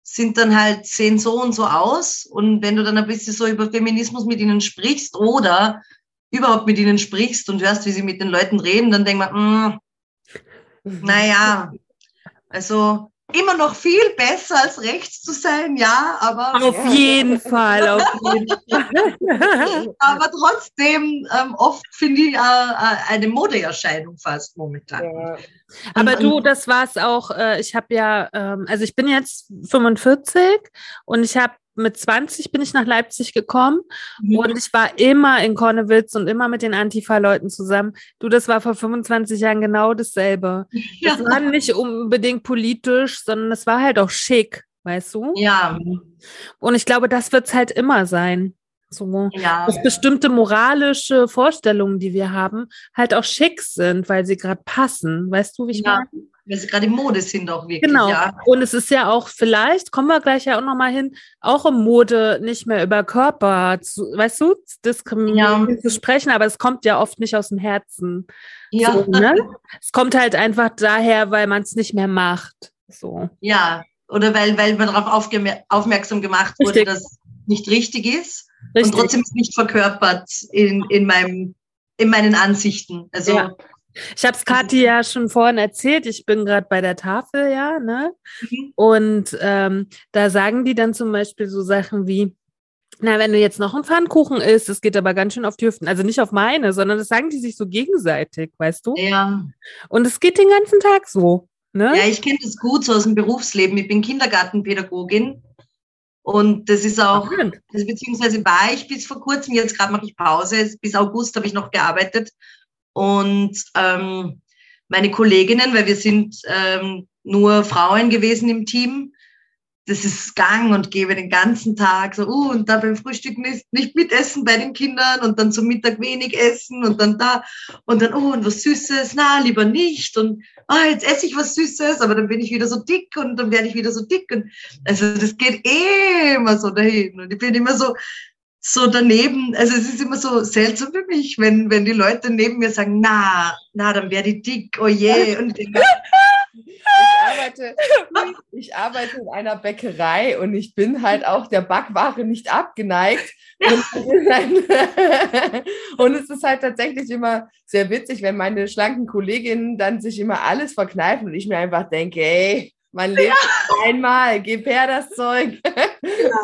sind dann halt, sehen so und so aus. Und wenn du dann ein bisschen so über Feminismus mit ihnen sprichst oder überhaupt mit ihnen sprichst und hörst, wie sie mit den Leuten reden, dann denkt man, mm, naja, also immer noch viel besser als rechts zu sein, ja, aber Auf jeden Fall, auf jeden Fall. aber trotzdem ähm, oft finde ich äh, äh, eine Modeerscheinung fast momentan. Ja. Aber Und- du, das war's auch. Äh, ich habe ja, ähm, also ich bin jetzt 45 und ich habe mit 20 bin ich nach Leipzig gekommen Mhm. und ich war immer in Konnewitz und immer mit den Antifa-Leuten zusammen. Du, das war vor 25 Jahren genau dasselbe. Ja. Das war nicht unbedingt politisch, sondern das war halt auch schick, weißt du? Ja, Und ich glaube, das wird's halt immer sein. So. ja, Dass bestimmte moralische Vorstellungen, die wir haben, halt auch schick sind, weil sie gerade passen. Weißt du, wie ich Ja. meine? Weil sie gerade in Mode sind auch wirklich. Genau. Ja. Und es ist ja auch vielleicht, kommen wir gleich ja auch nochmal hin, auch im Mode nicht mehr über Körper, zu, weißt du, diskriminierend Ja. zu sprechen, aber es kommt ja oft nicht aus dem Herzen. Ja, So, ne? Es kommt halt einfach daher, weil man es nicht mehr macht. So. ja. Oder weil, weil man darauf aufmerksam gemacht wurde, Richtig. dass es nicht richtig ist. Richtig. Und trotzdem ist es nicht verkörpert in, in, meinem, in meinen Ansichten. Also, Ja. Ich habe es Kathi ja schon vorhin erzählt. Ich bin gerade bei der Tafel, ja, ne? Mhm. Und ähm, da sagen die dann zum Beispiel so Sachen wie, na, wenn du jetzt noch einen Pfannkuchen isst, das geht aber ganz schön auf die Hüften. Also nicht auf meine, sondern das sagen die sich so gegenseitig, weißt du? ja. Und es geht den ganzen Tag so, ne? Ja, ich kenne das gut so aus dem Berufsleben. Ich bin Kindergartenpädagogin und das ist auch, Spannend. also beziehungsweise war ich bis vor kurzem, jetzt gerade mache ich Pause, bis August habe ich noch gearbeitet und ähm, meine Kolleginnen, weil wir sind ähm, nur Frauen gewesen im Team, das ist gang und gäbe den ganzen Tag. So, uh, und da beim Frühstück nicht, nicht mitessen bei den Kindern und dann zum Mittag wenig essen und dann da und dann, oh, und was Süßes, na, lieber nicht. Und ah, jetzt esse ich was Süßes, aber dann bin ich wieder so dick und dann werde ich wieder so dick. Und also das geht eh immer so dahin. Und ich bin immer so, so daneben, also es ist immer so seltsam für mich, wenn, wenn die Leute neben mir sagen, na, na, dann werde ich dick, oh je, und ich arbeite, ich arbeite in einer Bäckerei und ich bin halt auch der Backware nicht abgeneigt. Und, es ist halt tatsächlich immer sehr witzig, wenn meine schlanken Kolleginnen dann sich immer alles verkneifen und ich mir einfach denke, ey, man lebt einmal, gib her das Zeug.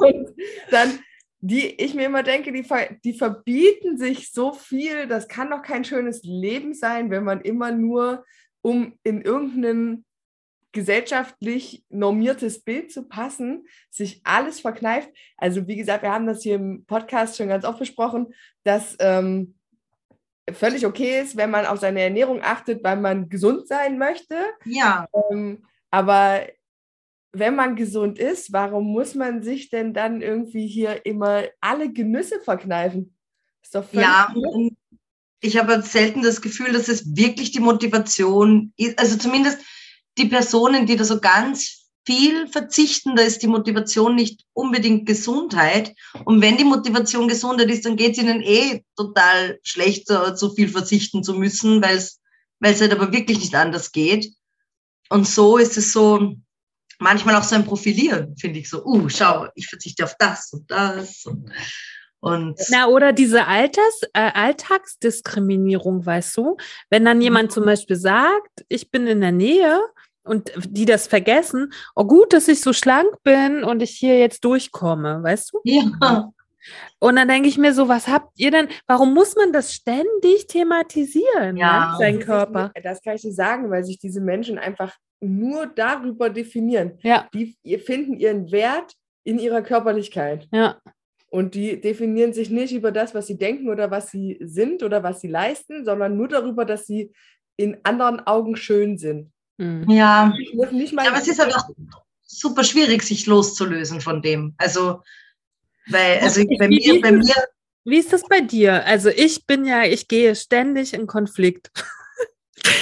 Und dann die ich mir immer denke, die, ver die verbieten sich so viel, das kann doch kein schönes Leben sein, wenn man immer nur um in irgendein gesellschaftlich normiertes Bild zu passen, sich alles verkneift. Also wie gesagt, wir haben das hier im Podcast schon ganz oft besprochen, dass ähm, völlig okay ist, wenn man auf seine Ernährung achtet, weil man gesund sein möchte. ja, Ähm, aber wenn man gesund ist, warum muss man sich denn dann irgendwie hier immer alle Genüsse verkneifen? Ist doch völlig Ja, und ich habe selten das Gefühl, dass es wirklich die Motivation ist. Also zumindest die Personen, die da so ganz viel verzichten, da ist die Motivation nicht unbedingt Gesundheit. Und wenn die Motivation Gesundheit ist, dann geht es ihnen eh total schlecht, so, so viel verzichten zu müssen, weil es weil es halt aber wirklich nicht anders geht. Und so ist es so manchmal auch so ein Profilieren, finde ich so. Uh, schau, ich verzichte auf das und das. Und, und Na, oder diese Alters, äh, Alltagsdiskriminierung, weißt du? Wenn dann jemand zum Beispiel sagt, ich bin in der Nähe und die das vergessen, oh gut, dass ich so schlank bin und ich hier jetzt durchkomme, weißt du? ja. Und dann denke ich mir so, was habt ihr denn, warum muss man das ständig thematisieren, Ja. ne? sein Das ist- Körper? Das kann ich dir sagen, weil sich diese Menschen einfach nur darüber definieren. Ja. Die finden ihren Wert in ihrer Körperlichkeit. Ja. Und die definieren sich nicht über das, was sie denken oder was sie sind oder was sie leisten, sondern nur darüber, dass sie in anderen Augen schön sind. Mhm. Ja, Ja, aber es ist halt auch super schwierig, sich loszulösen von dem. Also, weil, also bei mir, bei mir, Wie ist das bei dir? Also ich bin ja, ich gehe ständig in Konflikt.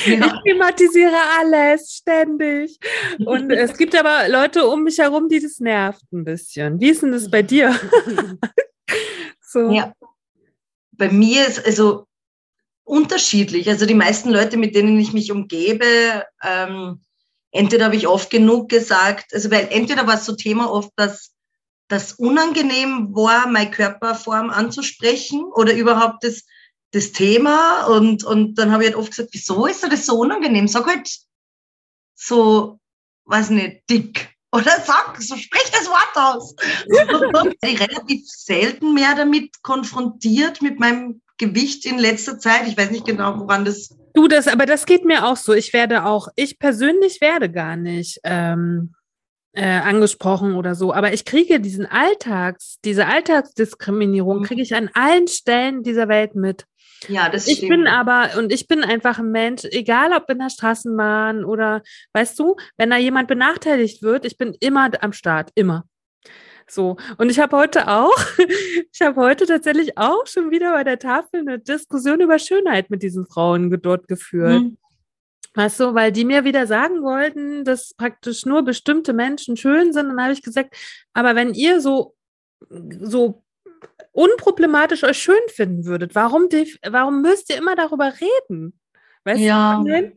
Ich ja, thematisiere alles ständig. Und es gibt aber Leute um mich herum, die das nervt ein bisschen. Wie ist denn das bei dir? so. Ja. bei mir ist also unterschiedlich. Also die meisten Leute, mit denen ich mich umgebe, ähm, entweder habe ich oft genug gesagt, also weil entweder war es so Thema oft, dass das unangenehm war, meine Körperform anzusprechen oder überhaupt das, das Thema. Und, und dann habe ich halt oft gesagt, wieso ist das so unangenehm? Sag halt so, weiß nicht, dick. Oder sag, so sprich das Wort aus. Und ich relativ selten mehr damit konfrontiert mit meinem Gewicht in letzter Zeit. Ich weiß nicht genau, woran das. Du, das, aber das geht mir auch so. Ich werde auch, ich persönlich werde gar nicht ähm, äh, angesprochen oder so, aber ich kriege diesen Alltags, diese Alltagsdiskriminierung, Mhm. kriege ich an allen Stellen dieser Welt mit. Ja, das Ich stimmt. bin aber, und ich bin einfach ein Mensch, egal ob in der Straßenbahn oder, weißt du, wenn da jemand benachteiligt wird, ich bin immer am Start, immer. So, und ich habe heute auch, ich habe heute tatsächlich auch schon wieder bei der Tafel eine Diskussion über Schönheit mit diesen Frauen dort geführt. Mhm. Weißt du, weil die mir wieder sagen wollten, dass praktisch nur bestimmte Menschen schön sind. Dann habe ich gesagt, aber wenn ihr so, so unproblematisch euch schön finden würdet, warum, warum müsst ihr immer darüber reden? Weißt Ja. du,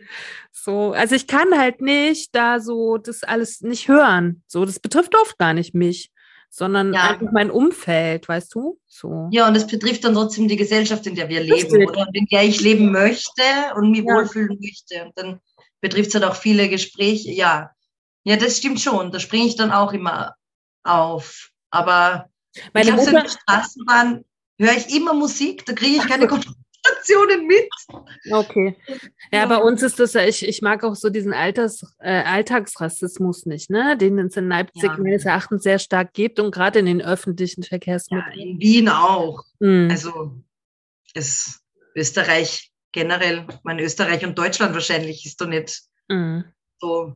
so, also ich kann halt nicht da so das alles nicht hören. So, das betrifft oft gar nicht mich, sondern Ja. einfach mein Umfeld, weißt du? So. Ja, und es betrifft dann trotzdem die Gesellschaft, in der wir leben, oder? Und in der ich leben möchte und mich Ja. wohlfühlen möchte. Und dann betrifft es halt auch viele Gespräche. Ja, ja, das stimmt schon. Da springe ich dann auch immer auf. Aber Meine ich hab's in Mutter, der Straßenbahn höre ich immer Musik, da kriege ich keine Konfrontationen mit. Okay. Ja, Ja. bei uns ist das ja, ich, ich mag auch so diesen Alters, äh, Alltagsrassismus nicht, ne? Den es in Leipzig Ja. meines Erachtens sehr stark gibt und gerade in den öffentlichen Ja, Verkehrsmitteln. in Wien auch. Mhm. Also es, Österreich generell, mein Österreich und Deutschland wahrscheinlich ist doch nicht Mhm. so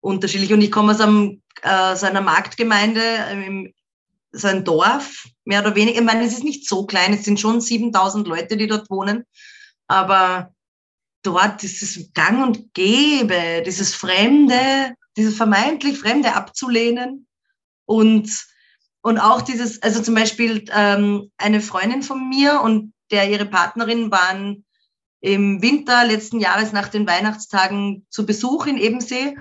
unterschiedlich. Und ich komme aus, einem, äh, aus einer Marktgemeinde, im, so ein Dorf, mehr oder weniger. Ich meine, es ist nicht so klein, es sind schon 7000 Leute, die dort wohnen. Aber dort ist es gang und gäbe, dieses Fremde, dieses vermeintlich Fremde abzulehnen. Und, und auch dieses, also zum Beispiel ähm, eine Freundin von mir und der ihre Partnerin waren im Winter letzten Jahres nach den Weihnachtstagen zu Besuch in Ebensee.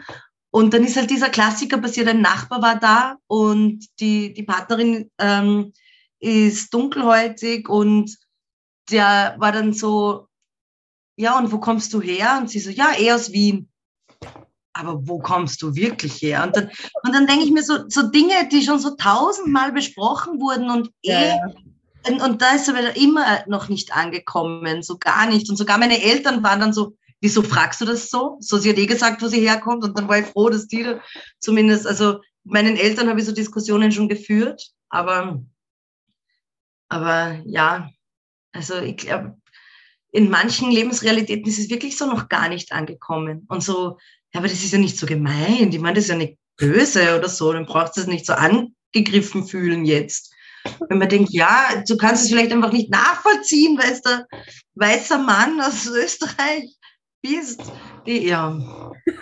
Und dann ist halt dieser Klassiker passiert, ein Nachbar war da und die, die Partnerin ähm, ist dunkelhäutig und der war dann so, ja, und wo kommst du her? Und sie so, ja, eh aus Wien. Aber wo kommst du wirklich her? Und dann, und dann denke ich mir so, so Dinge, die schon so tausendmal besprochen wurden und Ja, eh ja. und, und da ist aber immer noch nicht angekommen, so gar nicht. Und sogar meine Eltern waren dann so, wieso fragst du das so? So, sie hat eh gesagt, wo sie herkommt. Und dann war ich froh, dass die da zumindest, also meinen Eltern habe ich so Diskussionen schon geführt. Aber, aber ja, also ich glaube, in manchen Lebensrealitäten ist es wirklich so noch gar nicht angekommen. Und so, ja, aber das ist ja nicht so gemein. Ich meine, das ist ja nicht böse oder so. Dann brauchst du es nicht so angegriffen fühlen jetzt. Wenn man denkt, ja, du kannst es vielleicht einfach nicht nachvollziehen, weil es der weißer Mann aus Österreich bist. Die, ja.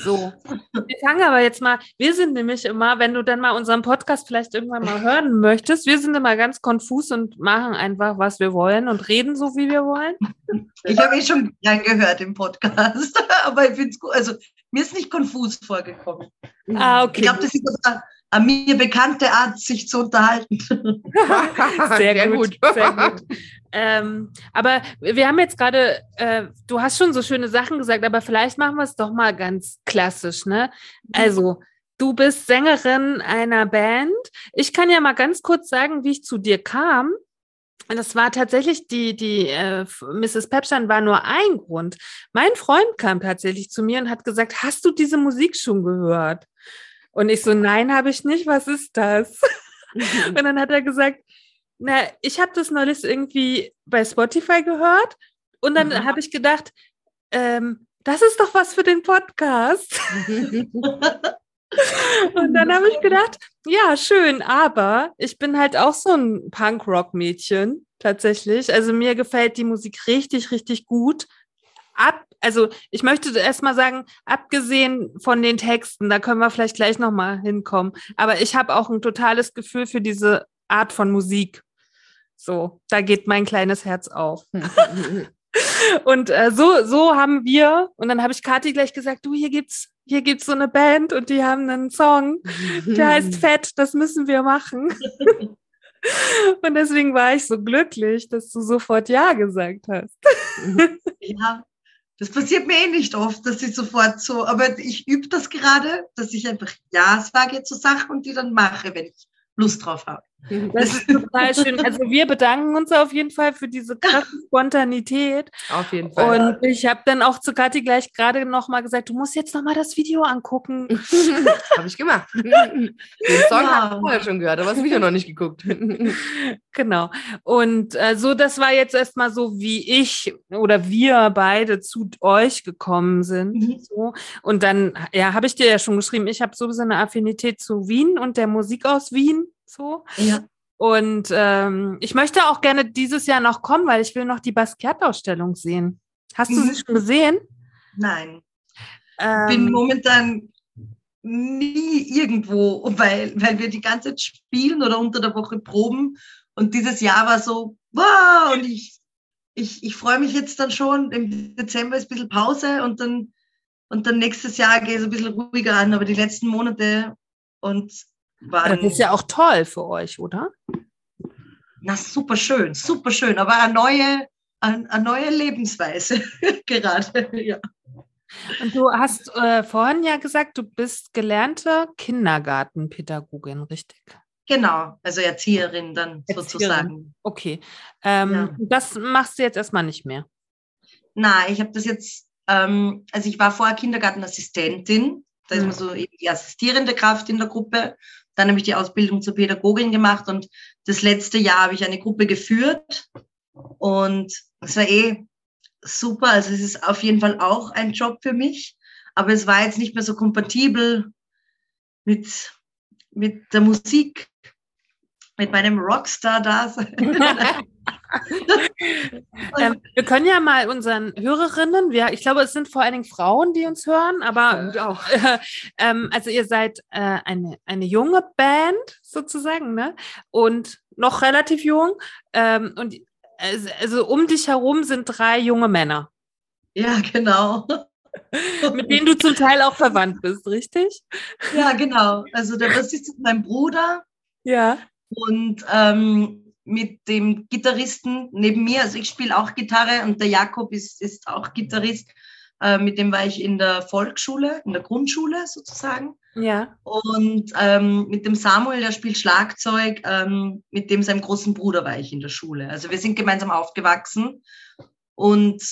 So. Wir fangen aber jetzt mal, wir sind nämlich immer, wenn du dann mal unseren Podcast vielleicht irgendwann mal hören möchtest, wir sind immer ganz konfus und machen einfach, was wir wollen und reden so, wie wir wollen. Ich habe eh schon reingehört im Podcast, aber ich finde es gut. Also mir ist nicht konfus vorgekommen. Ah, okay. Ich glaube, das ist eine mir bekannte Art, sich zu unterhalten. Sehr, gut, Sehr gut. Ähm, aber wir haben jetzt gerade, äh, du hast schon so schöne Sachen gesagt, aber vielleicht machen wir es doch mal ganz klassisch, ne? Also, du bist Sängerin einer Band. Ich kann ja mal ganz kurz sagen, wie ich zu dir kam. Und Das war tatsächlich die, die äh, Mrs. Pepstein war nur ein Grund. Mein Freund kam tatsächlich zu mir und hat gesagt, hast du diese Musik schon gehört? Und ich so, nein, habe ich nicht, was ist das? und dann hat er gesagt, na, ich habe das neulich irgendwie bei Spotify gehört und dann Mhm. habe ich gedacht, ähm, das ist doch was für den Podcast. Und dann habe ich gedacht, ja, schön, aber ich bin halt auch so ein Punk-Rock-Mädchen tatsächlich. Also mir gefällt die Musik richtig, richtig gut. Ab, also ich möchte erst mal sagen, abgesehen von den Texten, da können wir vielleicht gleich noch mal hinkommen. Aber ich habe auch ein totales Gefühl für diese Art von Musik. So, da geht mein kleines Herz auf. Und äh, so, so haben wir, und dann habe ich Kathi gleich gesagt, du, hier gibt's, hier gibt's so eine Band und die haben einen Song, der heißt Fett, das müssen wir machen. und deswegen war ich so glücklich, dass du sofort Ja gesagt hast. Ja, das passiert mir eh nicht oft, dass ich sofort so, aber ich übe das gerade, dass ich einfach Ja sage zu Sachen und die dann mache, wenn ich Lust drauf habe. Das ist total schön. Also wir bedanken uns auf jeden Fall für diese krasse Spontanität. Auf jeden Fall. Und ich habe dann auch zu Kathi gleich gerade noch mal gesagt, du musst jetzt noch mal das Video angucken. Habe ich gemacht. Den Song Ja. habe ich vorher schon gehört, aber das Video noch nicht geguckt. Genau. Und äh, so, das war jetzt erstmal so, wie ich oder wir beide zu euch gekommen sind. Mhm. So. Und dann, ja, habe ich dir ja schon geschrieben, ich habe sowieso eine Affinität zu Wien und der Musik aus Wien. So. Ja. Und ähm, ich möchte auch gerne dieses Jahr noch kommen, weil ich will noch die Basquiat-Ausstellung sehen. Hast du Mhm. sie schon gesehen? Nein, bin Ähm, momentan nie irgendwo, weil, weil wir die ganze Zeit spielen oder unter der Woche proben. Und dieses Jahr war so, wow, und ich, ich, ich freue mich jetzt dann schon. Im Dezember ist ein bisschen Pause und dann, und dann nächstes Jahr geht es ein bisschen ruhiger an. Aber die letzten Monate und das ist ja auch toll für euch, oder? na, super schön, super schön. Aber eine neue, eine, eine neue Lebensweise gerade. Ja. Und du hast äh, vorhin ja gesagt, du bist gelernte Kindergartenpädagogin, richtig? Genau, also Erzieherin dann sozusagen. Okay. Ähm, Ja. Das machst du jetzt erstmal nicht mehr. Na, ich habe das jetzt, ähm, also ich war vorher Kindergartenassistentin, da ist man so die assistierende Kraft in der Gruppe. Dann habe ich die Ausbildung zur Pädagogin gemacht und das letzte Jahr habe ich eine Gruppe geführt und es war eh super. Also es ist auf jeden Fall auch ein Job für mich, aber es war jetzt nicht mehr so kompatibel mit, mit der Musik, mit meinem Rockstar-Dasein. Ähm, wir können ja mal unseren Hörerinnen, wir, ich glaube, es sind vor allen Dingen Frauen, die uns hören, aber äh, ähm, also ihr seid äh, eine, eine junge Band sozusagen, ne? Und noch relativ jung. Ähm, und also, also um dich herum sind drei junge Männer, ja, genau. mit denen du zum Teil auch verwandt bist, richtig? Ja, genau. Also der Bassist ist mein Bruder Ja. und ähm, mit dem Gitarristen neben mir, also ich spiele auch Gitarre und der Jakob ist, ist auch Gitarrist. Äh, mit dem war ich in der Volksschule, in der Grundschule sozusagen. Ja. Und ähm, mit dem Samuel, der spielt Schlagzeug, ähm, mit dem seinem großen Bruder war ich in der Schule. Also wir sind gemeinsam aufgewachsen und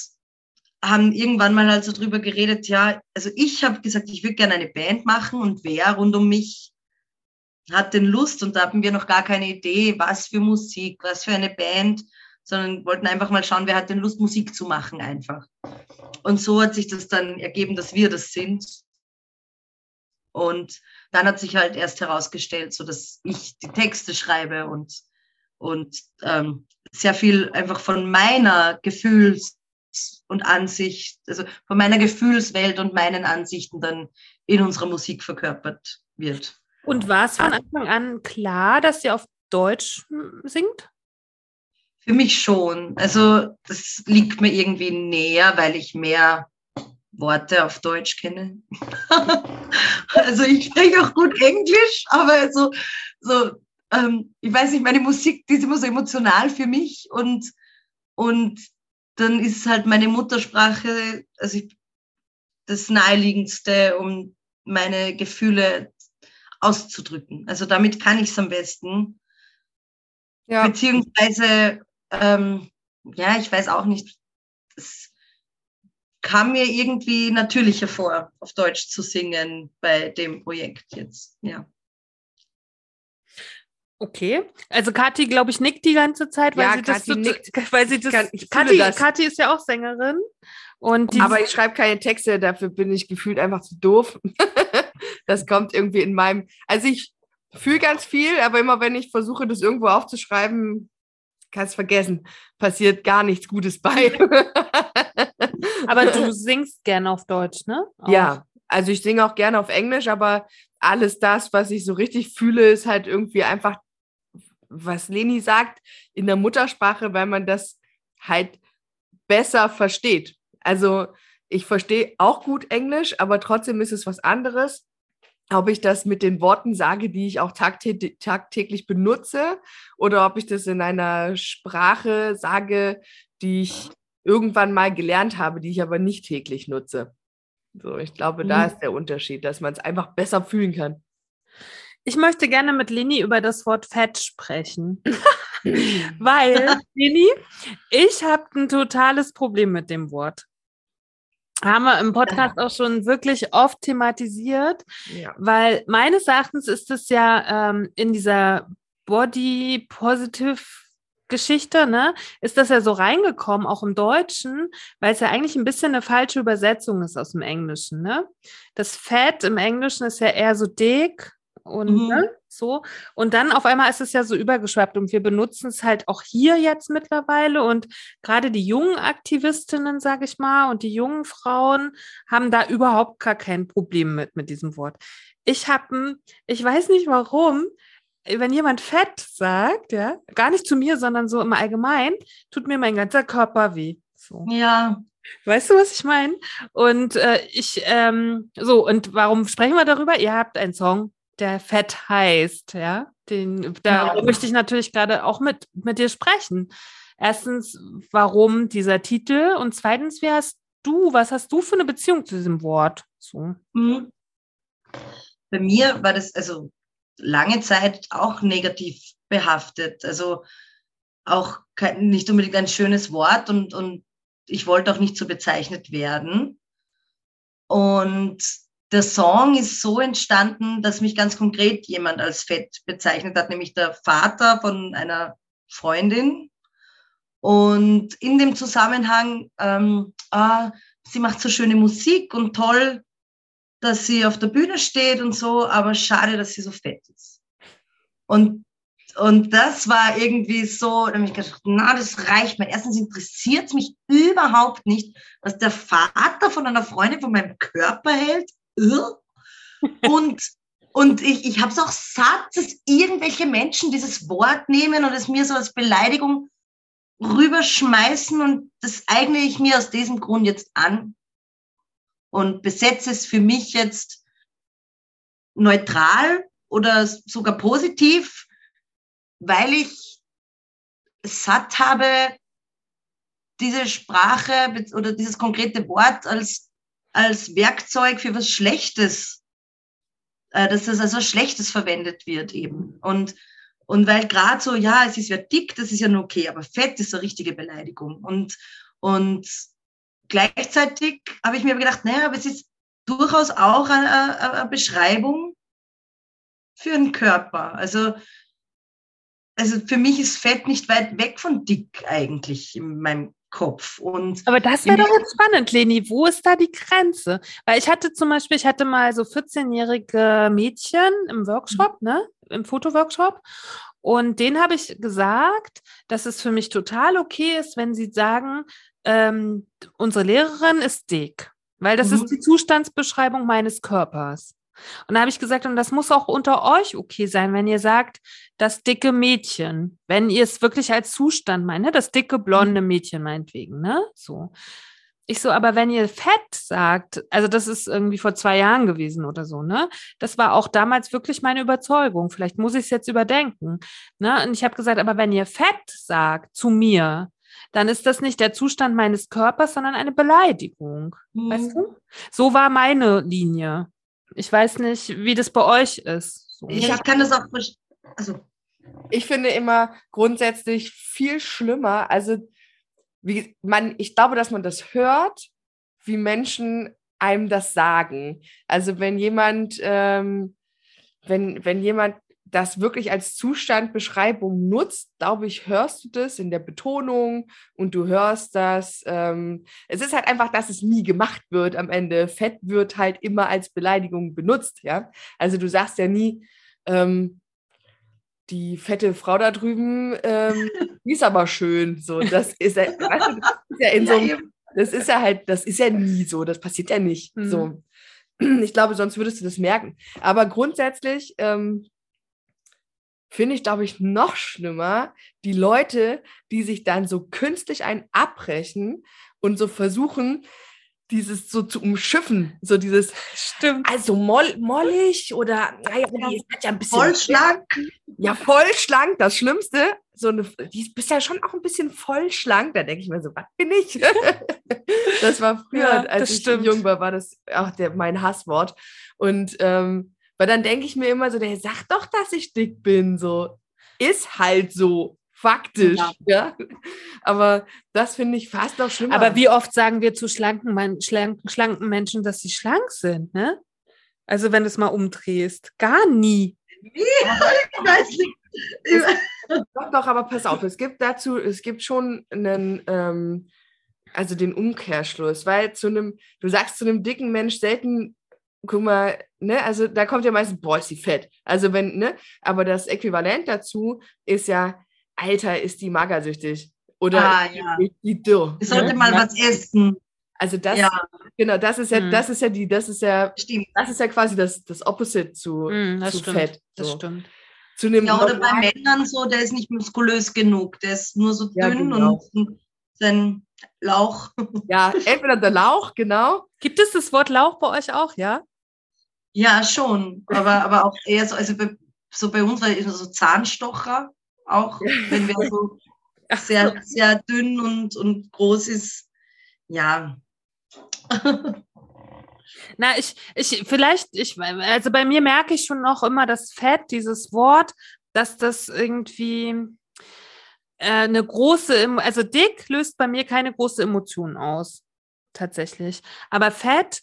haben irgendwann mal halt so drüber geredet, ja, also ich habe gesagt, ich würde gerne eine Band machen und wer rund um mich hat denn Lust und da hatten wir noch gar keine Idee, was für Musik, was für eine Band, sondern wollten einfach mal schauen, wer hat denn Lust, Musik zu machen einfach. Und so hat sich das dann ergeben, dass wir das sind. Und dann hat sich halt erst herausgestellt, so dass ich die Texte schreibe und, und ähm, sehr viel einfach von meiner Gefühls- und Ansicht, also von meiner Gefühlswelt und meinen Ansichten dann in unserer Musik verkörpert wird. Und war es von Anfang an klar, dass ihr auf Deutsch hm, singt? Für mich schon. Also das liegt mir irgendwie näher, weil ich mehr Worte auf Deutsch kenne. also ich spreche auch gut Englisch, aber so, so ähm, ich weiß nicht, meine Musik, die ist immer so emotional für mich und, und dann ist halt meine Muttersprache, also ich, das naheliegendste, um meine Gefühle auszudrücken. Also damit kann ich es am besten. Ja. Beziehungsweise, ähm, ja, ich weiß auch nicht, es kam mir irgendwie natürlicher vor, auf Deutsch zu singen bei dem Projekt jetzt. Ja. Okay. Also Kathi, glaube ich, nickt die ganze Zeit, weil Ja, sie das, Kathi so- nickt. weil sie das, kann- Kathi, das. Kathi ist ja auch Sängerin. Und die, Aber ich schreibe keine Texte, dafür bin ich gefühlt einfach zu doof. das kommt irgendwie in meinem. Also ich fühle ganz viel, aber immer wenn ich versuche, das irgendwo aufzuschreiben, kannst vergessen. Passiert gar nichts Gutes bei. aber du singst gern auf Deutsch, ne? Auch. ja, also ich singe auch gerne auf Englisch, aber alles das, was ich so richtig fühle, ist halt irgendwie einfach, was Leni sagt, in der Muttersprache, weil man das halt besser versteht. Also ich verstehe auch gut Englisch, aber trotzdem ist es was anderes, ob ich das mit den Worten sage, die ich auch tagtä tagtäglich benutze, oder ob ich das in einer Sprache sage, die ich irgendwann mal gelernt habe, die ich aber nicht täglich nutze. So, ich glaube, da Mhm. ist der Unterschied, dass man es einfach besser fühlen kann. Ich möchte gerne mit Leni über das Wort Fett sprechen. Weil, Leni, ich habe ein totales Problem mit dem Wort. Haben wir im Podcast auch schon wirklich oft thematisiert, Ja. weil meines Erachtens ist es ja ähm, in dieser Body Positive Geschichte, ne, ist das ja so reingekommen, auch im Deutschen, weil es ja eigentlich ein bisschen eine falsche Übersetzung ist aus dem Englischen, ne? Das Fett im Englischen ist ja eher so dick und Mhm. ne, so. Und dann auf einmal ist es ja so übergeschwappt und wir benutzen es halt auch hier jetzt mittlerweile und gerade die jungen Aktivistinnen, sage ich mal, und die jungen Frauen haben da überhaupt gar kein Problem mit, mit diesem Wort. Ich habe, ich weiß nicht warum, wenn jemand fett sagt, ja, gar nicht zu mir, sondern so im Allgemeinen, tut mir mein ganzer Körper weh. So. Ja, Weißt du, was ich meine? Und äh, ich, ähm, so, und warum sprechen wir darüber? Ihr habt einen Song, der Fett heißt, ja. Den, da Ja. möchte ich natürlich gerade auch mit, mit dir sprechen. Erstens, warum dieser Titel? Und zweitens, wie hast du, was hast du für eine Beziehung zu diesem Wort? So. Mhm. Bei mir war das also lange Zeit auch negativ behaftet. Also auch kein, nicht unbedingt ein schönes Wort und, und ich wollte auch nicht so bezeichnet werden. Und der Song ist so entstanden, dass mich ganz konkret jemand als fett bezeichnet hat, nämlich der Vater von einer Freundin. Und in dem Zusammenhang, ähm, ah, sie macht so schöne Musik und toll, dass sie auf der Bühne steht und so, aber schade, dass sie so fett ist. Und, und das war irgendwie so, da habe ich gedacht, na, das reicht mir. Erstens interessiert es mich überhaupt nicht, was der Vater von einer Freundin von meinem Körper hält. Ugh. Und, und ich, ich habe es auch satt, dass irgendwelche Menschen dieses Wort nehmen und es mir so als Beleidigung rüberschmeißen und das eigne ich mir aus diesem Grund jetzt an und besetze es für mich jetzt neutral oder sogar positiv, weil ich satt habe, diese Sprache oder dieses konkrete Wort als, als Werkzeug für was Schlechtes, äh, dass das als was Schlechtes verwendet wird eben. Und, und weil gerade so, ja, es ist ja dick, das ist ja nur okay, aber fett ist eine richtige Beleidigung. Und, und gleichzeitig habe ich mir gedacht, naja, aber es ist durchaus auch eine, eine, eine Beschreibung für einen Körper. Also, also für mich ist Fett nicht weit weg von dick eigentlich in meinem Kopf. Und Aber das wäre doch jetzt spannend, Leni. Wo ist da die Grenze? Weil ich hatte zum Beispiel, ich hatte mal so 14-jährige Mädchen im Workshop, ne, im Fotoworkshop. Und denen habe ich gesagt, dass es für mich total okay ist, wenn sie sagen, ähm, unsere Lehrerin ist dick, weil das Mhm. ist die Zustandsbeschreibung meines Körpers. Und da habe ich gesagt, und das muss auch unter euch okay sein, wenn ihr sagt, das dicke Mädchen, wenn ihr es wirklich als Zustand meint, ne? das dicke blonde Mädchen meinetwegen, ne? So. Ich so, aber wenn ihr fett sagt, also das ist irgendwie vor zwei Jahren gewesen oder so, ne? Das war auch damals wirklich meine Überzeugung. Vielleicht muss ich es jetzt überdenken. Ne? Und ich habe gesagt, aber wenn ihr fett sagt zu mir, dann ist das nicht der Zustand meines Körpers, sondern eine Beleidigung. Weißt du? So war meine Linie. Ich weiß nicht, wie das bei euch ist. So. ich kann das auch, also ich finde immer grundsätzlich viel schlimmer. Also, wie man, ich glaube, dass man das hört, wie Menschen einem das sagen. Also wenn jemand, ähm, wenn, wenn jemand das wirklich als Zustandbeschreibung nutzt, glaube ich, hörst du das in der Betonung und du hörst das. Ähm, es ist halt einfach, dass es nie gemacht wird am Ende. Fett wird halt immer als Beleidigung benutzt, ja. Also du sagst ja nie, ähm, die fette Frau da drüben, ähm, die ist aber schön. So, das ist, ja, weißt du, das ist ja in so einem, das ist ja halt, das ist ja nie so, das passiert ja nicht. Mhm. So. Ich glaube, sonst würdest du das merken. Aber grundsätzlich ähm, finde ich, glaube ich, noch schlimmer, die Leute, die sich dann so künstlich ein abbrechen und so versuchen, dieses so zu umschiffen, so dieses, Stimmt. also moll, mollig oder, naja, die ist ja ein bisschen Voll schlank. ja, voll schlank, das Schlimmste. So eine, die bist ja schon auch ein bisschen voll schlank. Da denke ich mir so, was bin ich? das war früher, Ja, als ich stimmt. jung war, war das auch der, mein Hasswort. Und ähm, weil dann denke ich mir immer so, der sagt doch, dass ich dick bin. So, ist halt so, faktisch. Ja. Aber das finde ich fast noch schlimmer. Aber wie oft sagen wir zu schlanken, Man- schlanken, schlanken Menschen, dass sie schlank sind, ne? Also wenn du es mal umdrehst. Gar nie. Ich weiß nicht. Doch, doch, aber pass auf, es gibt dazu, es gibt schon einen, ähm, also den Umkehrschluss, weil zu einem, du sagst zu einem dicken Mensch selten, guck mal, ne, also da kommt ja meistens, boah, ist die fett. Also wenn, ne, aber das Äquivalent dazu ist ja, Alter, ist die magersüchtig. Oder Ah, ja. die dürr. Ich sollte ne? mal was essen. Also das, Ja, genau, das ist ja, Hm. das ist ja die, das ist ja, stimmt. das ist ja quasi das, das Opposite zu, Hm, das zu stimmt. fett. Das so. stimmt. Zu einem Ja, oder bei Männern so, der ist nicht muskulös genug. Der ist nur so Ja, dünn genau. und sein Lauch. Ja, entweder der Lauch, genau. Gibt es das Wort Lauch bei euch auch, ja? Ja, schon. Aber, aber auch eher so, also bei, so bei uns war immer so Zahnstocher auch, wenn wer so sehr, sehr dünn und, und groß ist. Ja. Na, ich, ich, vielleicht, ich, also bei mir merke ich schon noch immer das Fett, dieses Wort, dass das irgendwie äh, eine große, also dick löst bei mir keine große Emotion aus, tatsächlich. Aber Fett,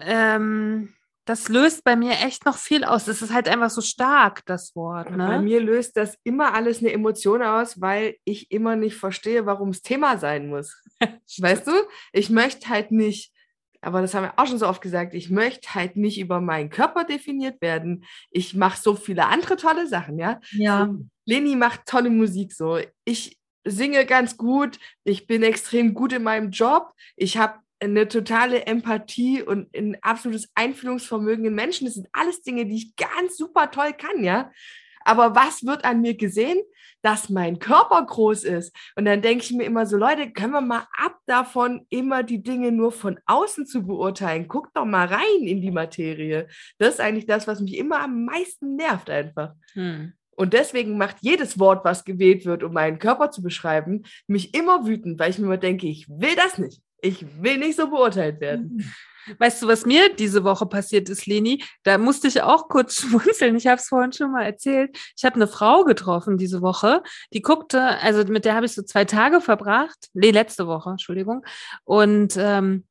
ähm, das löst bei mir echt noch viel aus. Es ist halt einfach so stark, das Wort, Bei ne? mir löst das immer alles eine Emotion aus, weil ich immer nicht verstehe, warum es Thema sein muss. weißt du? Ich möchte halt nicht, aber das haben wir auch schon so oft gesagt, ich möchte halt nicht über meinen Körper definiert werden. Ich mache so viele andere tolle Sachen, ja. Ja. Leni macht tolle Musik so. Ich singe ganz gut. Ich bin extrem gut in meinem Job. Ich habe eine totale Empathie und ein absolutes Einfühlungsvermögen in Menschen. Das sind alles Dinge, die ich ganz super toll kann, ja. Aber was wird an mir gesehen? Dass mein Körper groß ist. Und dann denke ich mir immer so, Leute, können wir mal ab davon, immer die Dinge nur von außen zu beurteilen? Guckt doch mal rein in die Materie. Das ist eigentlich das, was mich immer am meisten nervt einfach. Hm. Und deswegen macht jedes Wort, was gewählt wird, um meinen Körper zu beschreiben, mich immer wütend, weil ich mir immer denke, ich will das nicht. Ich will nicht so beurteilt werden. Weißt du, was mir diese Woche passiert ist, Leni? Da musste ich auch kurz schmunzeln. Ich habe es vorhin schon mal erzählt. Ich habe eine Frau getroffen diese Woche, die guckte, also mit der habe ich so zwei Tage verbracht. Nee, letzte Woche, Entschuldigung. Und, ähm,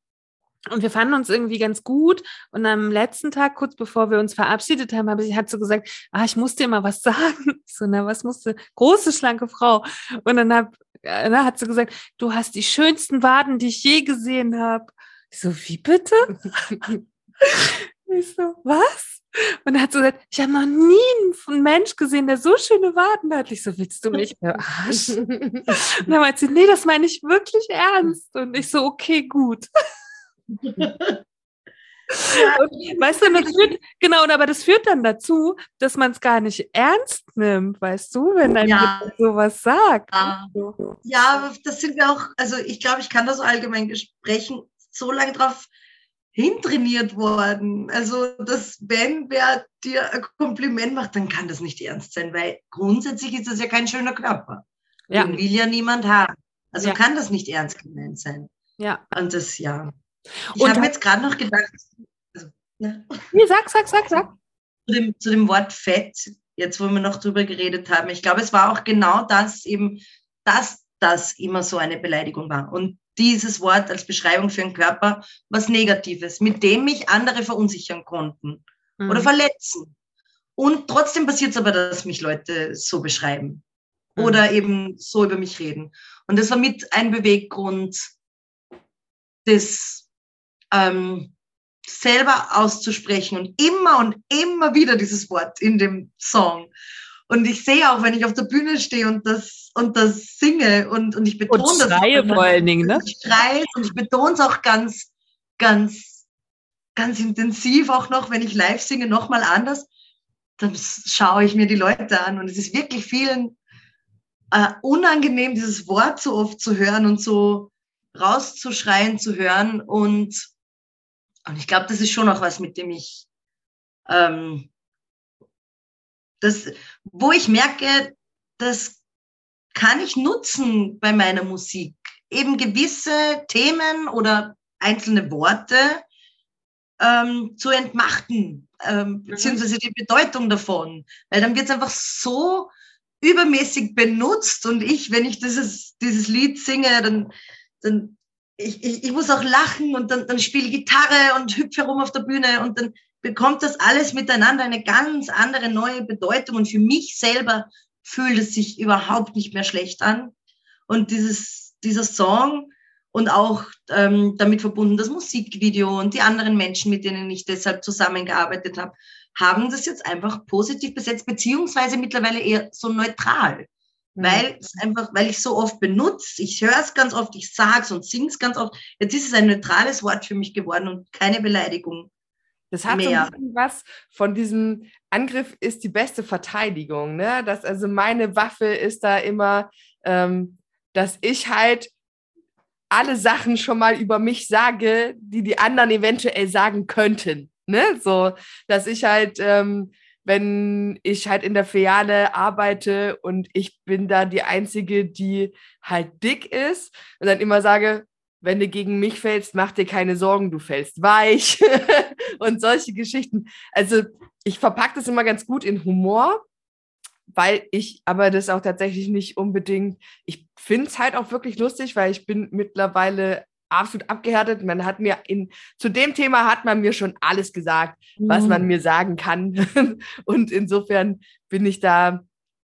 und wir fanden uns irgendwie ganz gut. Und am letzten Tag, kurz bevor wir uns verabschiedet haben, habe ich, hat sie gesagt, ah, ich muss dir mal was sagen. Ich so, na, was musste? Große, schlanke Frau. Und dann, hab, äh, dann hat sie gesagt, du hast die schönsten Waden, die ich je gesehen habe. Ich so, wie bitte? Ich so, was? Und dann hat sie gesagt, ich habe noch nie einen Mensch gesehen, der so schöne Waden hat. Ich so, willst du mich verarschen? Und dann meinte sie, nee, das meine ich wirklich ernst. Und ich so, okay, gut. Und, weißt du, das führt, genau, und aber das führt dann dazu, dass man es gar nicht ernst nimmt, weißt du, wenn ein Ja. Jemand sowas sagt. Ja. Ja, das sind wir auch, also ich glaube, ich kann das so allgemein sprechen, so lange drauf hintrainiert worden. Also, dass wenn wer dir ein Kompliment macht, dann kann das nicht ernst sein, weil grundsätzlich ist das ja kein schöner Körper. Ja. Den will ja niemand haben. Also Ja. kann das nicht ernst gemeint sein. Ja. Und das, ja. Ich habe mir jetzt gerade noch gedacht, also, ne, Nee, sag, sag, sag, sag. zu dem, zu dem Wort Fett, jetzt wo wir noch drüber geredet haben, ich glaube, es war auch genau das eben, dass das immer so eine Beleidigung war. Und dieses Wort als Beschreibung für einen Körper was Negatives, mit dem mich andere verunsichern konnten mhm. oder verletzen. Und trotzdem passiert es aber, dass mich Leute so beschreiben mhm. oder eben so über mich reden. Und das war mit ein Beweggrund, das ähm, selber auszusprechen und immer und immer wieder dieses Wort in dem Song. Und ich sehe auch, wenn ich auf der Bühne stehe und das, und das singe und, und ich betone und schreie das. vor allen Dingen, ne? Ich schreie und ich betone es auch ganz, ganz, ganz intensiv auch noch, wenn ich live singe, nochmal anders. Dann schaue ich mir die Leute an und es ist wirklich vielen äh, unangenehm, dieses Wort so oft zu hören und so rauszuschreien zu hören. Und, und ich glaube, das ist schon auch was, mit dem ich ähm, das, wo ich merke, das kann ich nutzen bei meiner Musik. Eben gewisse Themen oder einzelne Worte ähm, zu entmachten, ähm, mhm. beziehungsweise die Bedeutung davon. Weil dann wird es einfach so übermäßig benutzt und ich, wenn ich dieses, dieses Lied singe, dann, dann ich, ich, ich muss auch lachen und dann, dann spiele Gitarre und hüpfe herum auf der Bühne und dann bekommt das alles miteinander eine ganz andere neue Bedeutung und für mich selber fühlt es sich überhaupt nicht mehr schlecht an. Und dieses, dieser Song und auch ähm, damit verbunden das Musikvideo und die anderen Menschen, mit denen ich deshalb zusammengearbeitet habe, haben das jetzt einfach positiv besetzt, beziehungsweise mittlerweile eher so neutral. Weil es einfach, weil ich so oft benutze, ich höre es ganz oft, ich sage es und singe es ganz oft. Jetzt ist es ein neutrales Wort für mich geworden und keine Beleidigung. Das hat mehr. so was von diesem Angriff ist die beste Verteidigung. Ne? Dass also meine Waffe ist da immer, ähm, dass ich halt alle Sachen schon mal über mich sage, die die anderen eventuell sagen könnten. Ne? So, dass ich halt, ähm, wenn ich halt in der Filiale arbeite und ich bin da die Einzige, die halt dick ist und dann immer sage, wenn du gegen mich fällst, mach dir keine Sorgen, du fällst weich und solche Geschichten. Also ich verpacke das immer ganz gut in Humor, weil ich aber das auch tatsächlich nicht unbedingt, ich finde es halt auch wirklich lustig, weil ich bin mittlerweile absolut abgehärtet. Man hat mir in, zu dem Thema hat man mir schon alles gesagt, mhm. was man mir sagen kann. und insofern bin ich da,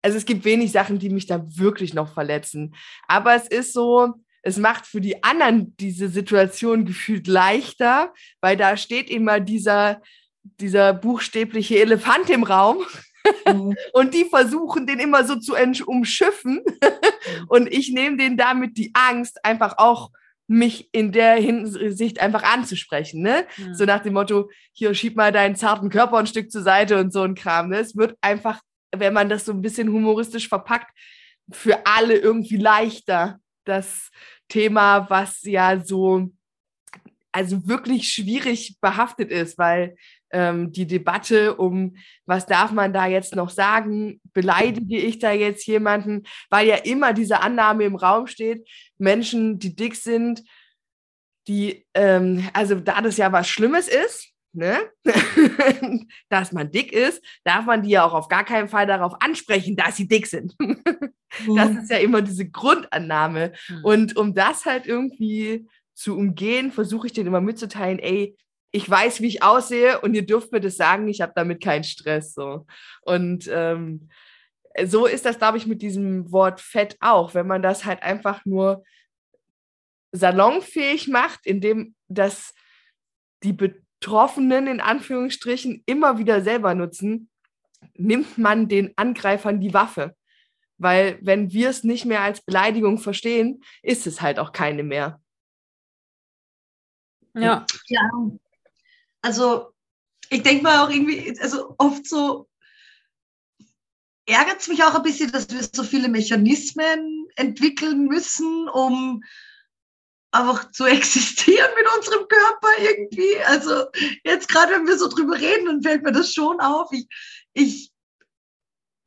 also es gibt wenig Sachen, die mich da wirklich noch verletzen. Aber es ist so, es macht für die anderen diese Situation gefühlt leichter, weil da steht immer dieser, dieser buchstäbliche Elefant im Raum. Mhm. und die versuchen den immer so zu umschiffen. und ich nehme denen damit die Angst, einfach auch mich in der Hinsicht einfach anzusprechen. Ne? Ja. So nach dem Motto, hier schieb mal deinen zarten Körper ein Stück zur Seite und so ein Kram. Ne? Es wird einfach, wenn man das so ein bisschen humoristisch verpackt, für alle irgendwie leichter, das Thema, was ja so, also wirklich schwierig behaftet ist, weil ähm, die Debatte um, was darf man da jetzt noch sagen, beleidige ich da jetzt jemanden, weil ja immer diese Annahme im Raum steht, Menschen, die dick sind, die, ähm, also da das ja was Schlimmes ist, ne? dass man dick ist, darf man die ja auch auf gar keinen Fall darauf ansprechen, dass sie dick sind. das mhm. ist ja immer diese Grundannahme. Mhm. Und um das halt irgendwie zu umgehen, versuche ich denen immer mitzuteilen, ey, ich weiß, wie ich aussehe und ihr dürft mir das sagen, ich habe damit keinen Stress. So. Und ähm, so ist das, glaube ich, mit diesem Wort Fett auch, wenn man das halt einfach nur salonfähig macht, indem das die Betroffenen in Anführungsstrichen immer wieder selber nutzen, nimmt man den Angreifern die Waffe. Weil wenn wir es nicht mehr als Beleidigung verstehen, ist es halt auch keine mehr. Ja. Ja, also ich denke mal auch irgendwie, also oft so ärgert es mich auch ein bisschen, dass wir so viele Mechanismen entwickeln müssen, um einfach zu existieren mit unserem Körper irgendwie. Also jetzt gerade, wenn wir so drüber reden, dann fällt mir das schon auf. Ich, ich,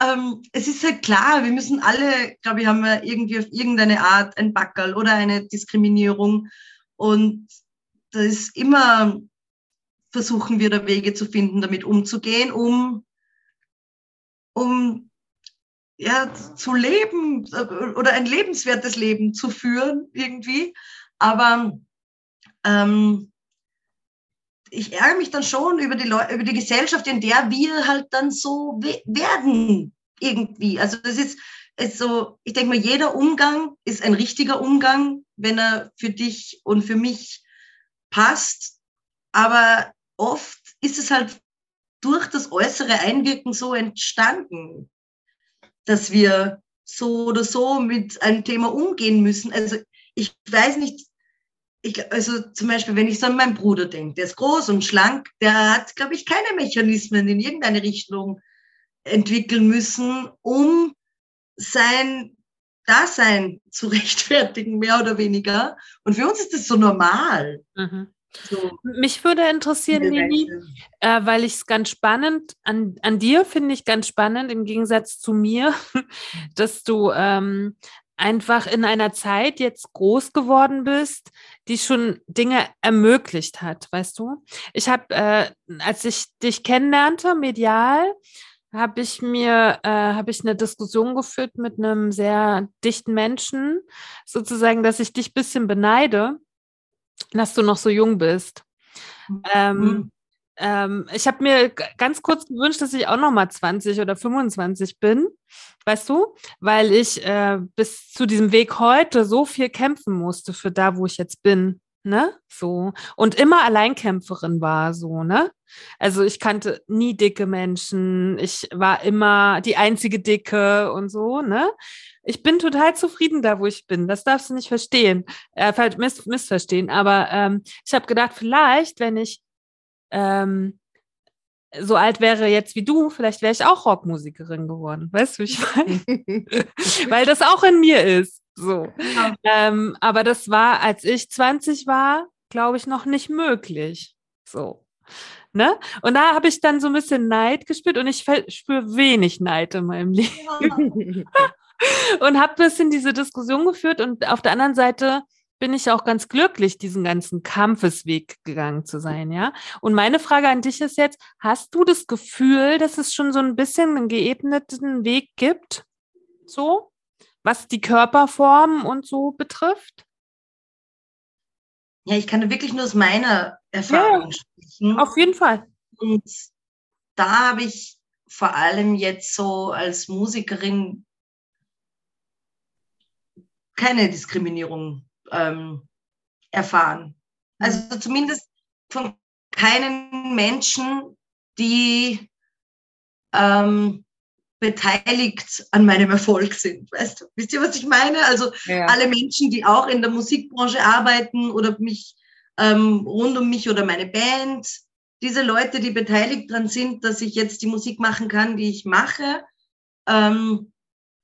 ähm, es ist halt klar, wir müssen alle, glaube ich, haben wir irgendwie auf irgendeine Art ein Backerl oder eine Diskriminierung. Und da ist immer versuchen wir da Wege zu finden, damit umzugehen, um, um ja, zu leben äh, oder ein lebenswertes Leben zu führen irgendwie. Aber ähm, ich ärgere mich dann schon über die, über die Gesellschaft, in der wir halt dann so we werden irgendwie. Also das ist, ist so, ich denke mal, jeder Umgang ist ein richtiger Umgang, wenn er für dich und für mich passt. Aber oft ist es halt durch das äußere Einwirken so entstanden, dass wir so oder so mit einem Thema umgehen müssen. Also ich weiß nicht, ich, also zum Beispiel, wenn ich so an meinen Bruder denke, der ist groß und schlank, der hat, glaube ich, keine Mechanismen in irgendeine Richtung entwickeln müssen, um sein Dasein zu rechtfertigen, mehr oder weniger. Und für uns ist das so normal. Mhm. So. Mich würde interessieren, Nini, äh, weil ich es ganz spannend, an, an dir finde ich ganz spannend, im Gegensatz zu mir, dass du ähm, einfach in einer Zeit jetzt groß geworden bist, die schon Dinge ermöglicht hat, weißt du? Ich habe, äh, als ich dich kennenlernte, medial, habe ich mir, äh, habe ich eine Diskussion geführt mit einem sehr dichten Menschen, sozusagen, dass ich dich ein bisschen beneide, dass du noch so jung bist. Mhm. Ähm, ähm, ich habe mir ganz kurz gewünscht, dass ich auch noch mal 20 oder 25 bin, weißt du, weil ich äh, bis zu diesem Weg heute so viel kämpfen musste für da, wo ich jetzt bin, ne? So und immer Alleinkämpferin war, so ne? Also ich kannte nie dicke Menschen, ich war immer die einzige Dicke und so, ne? Ich bin total zufrieden da, wo ich bin. Das darfst du nicht verstehen, äh, miss missverstehen. Aber ähm, ich habe gedacht, vielleicht, wenn ich ähm, so alt wäre jetzt wie du, vielleicht wäre ich auch Rockmusikerin geworden. Weißt du, wie ich meine? Weil das auch in mir ist. So. Ja. Ähm, aber das war, als ich 20 war, glaube ich, noch nicht möglich. So. Ne? Und da habe ich dann so ein bisschen Neid gespürt und ich spüre wenig Neid in meinem Leben. Ja. und habe ein bisschen diese Diskussion geführt und auf der anderen Seite bin ich auch ganz glücklich, diesen ganzen Kampfesweg gegangen zu sein, ja. Und meine Frage an dich ist jetzt, hast du das Gefühl, dass es schon so ein bisschen einen geebneten Weg gibt? So? Was die Körperform und so betrifft? Ja, ich kann wirklich nur aus meiner Erfahrung ja, sprechen. Auf jeden Fall. Und da habe ich vor allem jetzt so als Musikerin keine Diskriminierung ähm, erfahren. Also mhm. zumindest von keinen Menschen, die ähm, beteiligt an meinem Erfolg sind. Weißt du, wisst ihr, was ich meine? Also ja. alle Menschen, die auch in der Musikbranche arbeiten oder mich ähm, rund um mich oder meine Band, diese Leute, die beteiligt daran sind, dass ich jetzt die Musik machen kann, die ich mache, ähm,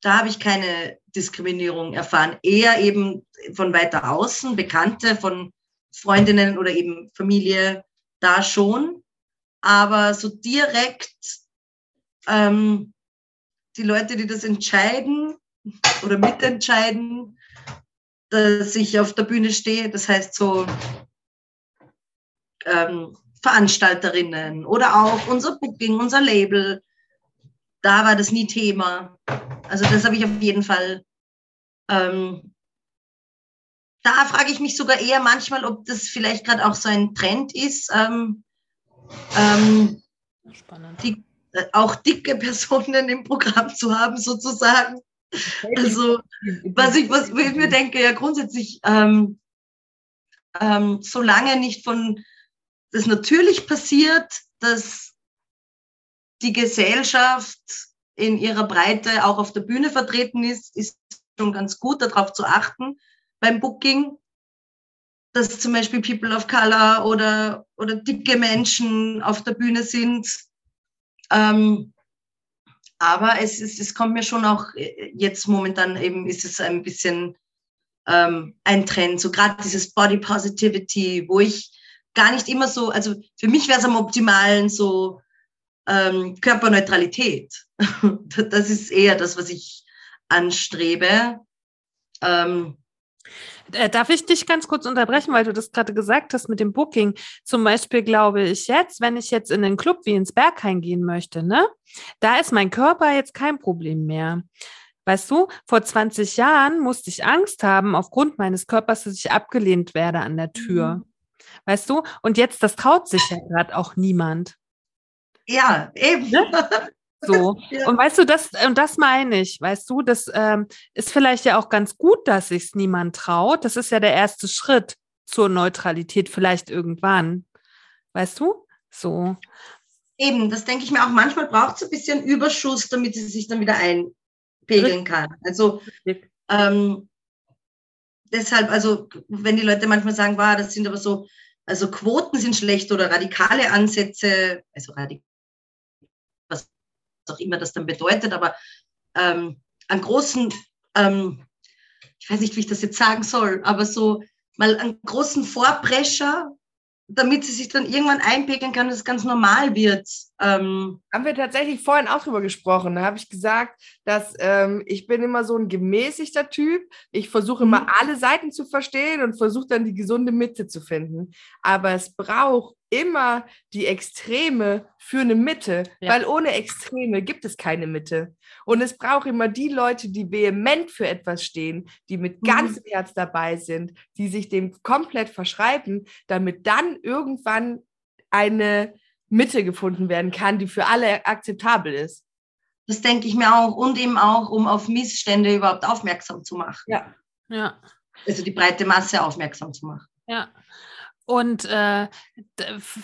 da habe ich keine Diskriminierung erfahren. Eher eben von weiter außen, Bekannte von Freundinnen oder eben Familie, da schon. Aber so direkt ähm, die Leute, die das entscheiden oder mitentscheiden, dass ich auf der Bühne stehe, das heißt so ähm, Veranstalterinnen oder auch unser Booking, unser Label, da war das nie Thema. Also das habe ich auf jeden Fall. Ähm, da frage ich mich sogar eher manchmal, ob das vielleicht gerade auch so ein Trend ist. Ähm, ähm, Spannend. Die, auch dicke Personen im Programm zu haben, sozusagen. Also, was ich, was ich mir denke, ja grundsätzlich, ähm, ähm, solange nicht von das natürlich passiert, dass die Gesellschaft in ihrer Breite auch auf der Bühne vertreten ist, ist schon ganz gut, darauf zu achten beim Booking, dass zum Beispiel People of Color oder, oder dicke Menschen auf der Bühne sind. Ähm, aber es, ist, es kommt mir schon auch jetzt momentan eben ist es ein bisschen ähm, ein Trend, so gerade dieses Body Positivity, wo ich gar nicht immer so, also für mich wäre es am optimalen so ähm, Körperneutralität. das ist eher das, was ich anstrebe. Ähm, Äh, darf ich dich ganz kurz unterbrechen, weil du das gerade gesagt hast mit dem Booking? Zum Beispiel glaube ich jetzt, wenn ich jetzt in einen Club wie ins Berghain gehen möchte, ne? Da ist mein Körper jetzt kein Problem mehr. Weißt du, vor 20 Jahren musste ich Angst haben aufgrund meines Körpers, dass ich abgelehnt werde an der Tür. Mhm. Weißt du? Und jetzt, das traut sich ja gerade auch niemand. Ja, eben. Ne? So. Ja. Und weißt du, das, und das meine ich, weißt du, das ähm, ist vielleicht ja auch ganz gut, dass sich es niemand traut. Das ist ja der erste Schritt zur Neutralität, vielleicht irgendwann. Weißt du? So. Eben, das denke ich mir auch. Manchmal braucht es ein bisschen Überschuss, damit sie sich dann wieder einpegeln kann. Also ähm, deshalb, also wenn die Leute manchmal sagen, wow, das sind aber so, also Quoten sind schlecht oder radikale Ansätze, also radikal auch immer das dann bedeutet, aber ähm, einen großen, ähm, ich weiß nicht, wie ich das jetzt sagen soll, aber so mal einen großen Vorprescher damit sie sich dann irgendwann einpegeln kann, dass es ganz normal wird. Ähm haben wir tatsächlich vorhin auch drüber gesprochen. Da habe ich gesagt, dass ähm, ich bin immer so ein gemäßigter Typ. Ich versuche immer mhm. alle Seiten zu verstehen und versuche dann die gesunde Mitte zu finden. Aber es braucht immer die Extreme für eine Mitte, ja. weil ohne Extreme gibt es keine Mitte. Und es braucht immer die Leute, die vehement für etwas stehen, die mit mhm. ganzem Herz dabei sind, die sich dem komplett verschreiben, damit dann irgendwann eine Mitte gefunden werden kann, die für alle akzeptabel ist. Das denke ich mir auch und eben auch, um auf Missstände überhaupt aufmerksam zu machen. Ja, ja. Also die breite Masse aufmerksam zu machen. Ja. Und äh,